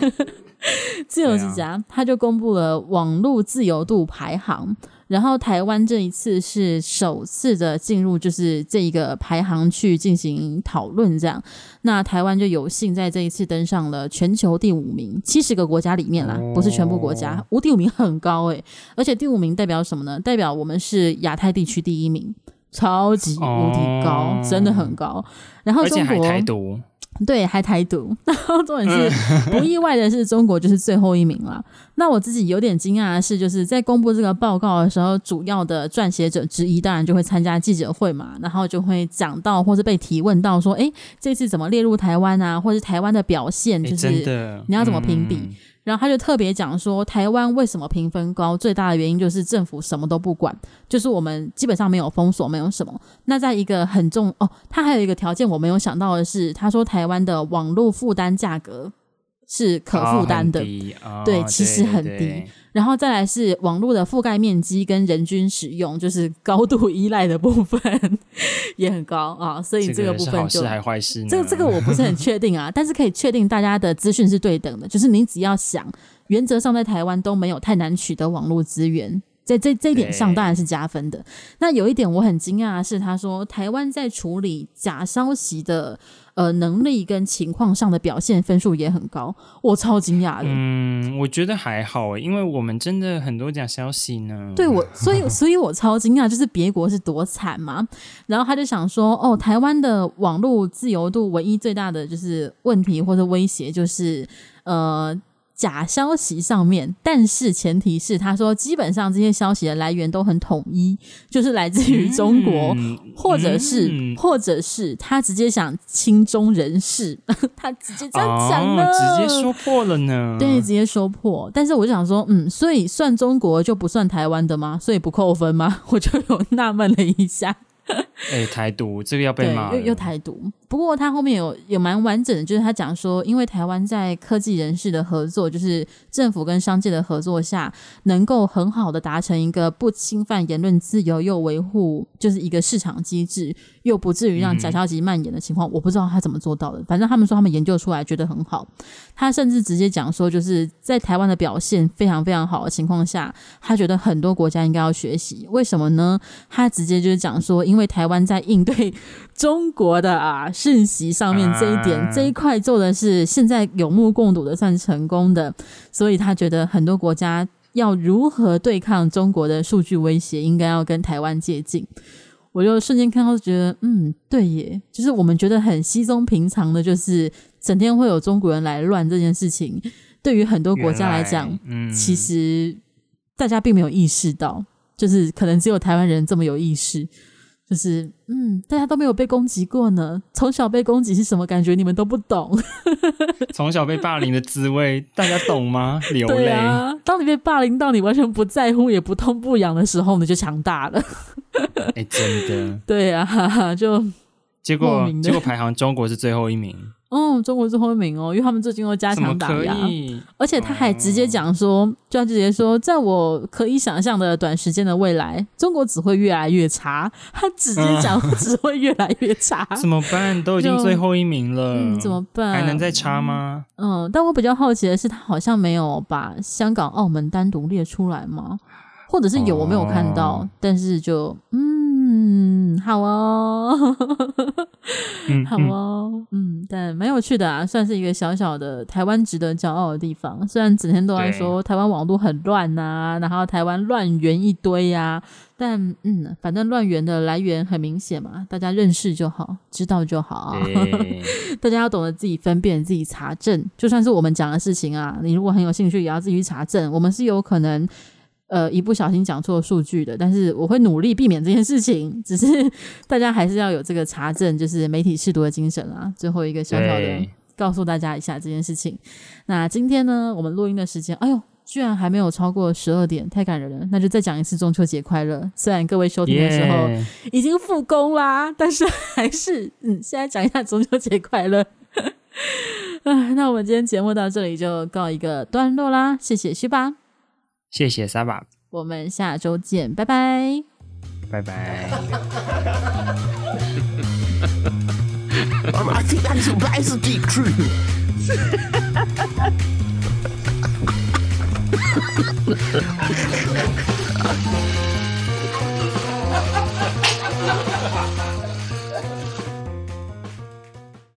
自由之家，他就公布了网络自由度排行。然后台湾这一次是首次的进入，就是这一个排行去进行讨论，这样。那台湾就有幸在这一次登上了全球第五名，七十个国家里面啦，不是全部国家。无第五名很高诶，而且第五名代表什么呢？代表我们是亚太地区第一名，超级无敌高，真的很高。然后中国。对，还台独，然后重点是 不意外的是，中国就是最后一名了。那我自己有点惊讶的是，就是在公布这个报告的时候，主要的撰写者之一当然就会参加记者会嘛，然后就会讲到或是被提问到说，哎，这次怎么列入台湾啊，或是台湾的表现，就是你要怎么评比？嗯然后他就特别讲说，台湾为什么评分高？最大的原因就是政府什么都不管，就是我们基本上没有封锁，没有什么。那在一个很重哦，他还有一个条件我没有想到的是，他说台湾的网络负担价格是可负担的，哦哦、对，其实很低。对对对然后再来是网络的覆盖面积跟人均使用，就是高度依赖的部分也很高啊，所以这个部分就还坏事呢。这个这个我不是很确定啊，但是可以确定大家的资讯是对等的，就是你只要想，原则上在台湾都没有太难取得网络资源，在这这一点上当然是加分的。那有一点我很惊讶的是，他说台湾在处理假消息的。呃，能力跟情况上的表现分数也很高，我超惊讶的。嗯，我觉得还好，因为我们真的很多假消息呢。对我，所以，所以我超惊讶，就是别国是多惨嘛。然后他就想说，哦，台湾的网络自由度唯一最大的就是问题或者威胁，就是呃。假消息上面，但是前提是他说，基本上这些消息的来源都很统一，就是来自于中国，嗯、或者是，嗯、或者是他直接想亲中人士，他直接这样讲了，哦，直接说破了呢。对，直接说破。但是我就想说，嗯，所以算中国就不算台湾的吗？所以不扣分吗？我就有纳闷了一下。哎、欸，台独这个要被骂，又又台独。不过他后面有有蛮完整的，就是他讲说，因为台湾在科技人士的合作，就是政府跟商界的合作下，能够很好的达成一个不侵犯言论自由，又维护就是一个市场机制，又不至于让假消息蔓延的情况。嗯、我不知道他怎么做到的，反正他们说他们研究出来觉得很好。他甚至直接讲说，就是在台湾的表现非常非常好的情况下，他觉得很多国家应该要学习。为什么呢？他直接就是讲说，因为台湾在应对中国的啊讯息上面这一点、这一块做的是现在有目共睹的，算成功的，所以他觉得很多国家要如何对抗中国的数据威胁，应该要跟台湾接近。我就瞬间看到，觉得嗯，对耶，就是我们觉得很稀松平常的，就是整天会有中国人来乱这件事情，对于很多国家来讲，嗯，其实大家并没有意识到，就是可能只有台湾人这么有意识。就是，嗯，大家都没有被攻击过呢。从小被攻击是什么感觉？你们都不懂。从小被霸凌的滋味，大家懂吗？流泪。当你被霸凌到你完全不在乎也不痛不痒的时候，你就强大了。哎、欸，真的。对啊，就结果结果排行中国是最后一名。嗯，中国最后一名哦，因为他们最近又加强打压，而且他还直接讲说，哦、就要直接说，在我可以想象的短时间的未来，中国只会越来越差。他直接讲只会越来越差，怎么办？都已经最后一名了，嗯，怎么办？还能再差吗？嗯，但我比较好奇的是，他好像没有把香港、澳门单独列出来吗？或者是有，我没有看到，哦、但是就嗯。嗯，好哦，好哦，嗯，但蛮有趣的啊，算是一个小小的台湾值得骄傲的地方。虽然整天都在说台湾网络很乱呐、啊，然后台湾乱源一堆呀、啊，但嗯，反正乱源的来源很明显嘛，大家认识就好，知道就好。大家要懂得自己分辨、自己查证。就算是我们讲的事情啊，你如果很有兴趣，也要自己去查证。我们是有可能。呃，一不小心讲错数据的，但是我会努力避免这件事情。只是 大家还是要有这个查证，就是媒体试读的精神啊。最后一个小小的告诉大家一下这件事情。那今天呢，我们录音的时间，哎呦，居然还没有超过十二点，太感人了。那就再讲一次中秋节快乐。虽然各位收听的时候已经复工啦，但是还是嗯，现在讲一下中秋节快乐。啊，那我们今天节目到这里就告一个段落啦，谢谢旭爸。谢谢沙巴，我们下周见，拜拜，拜拜。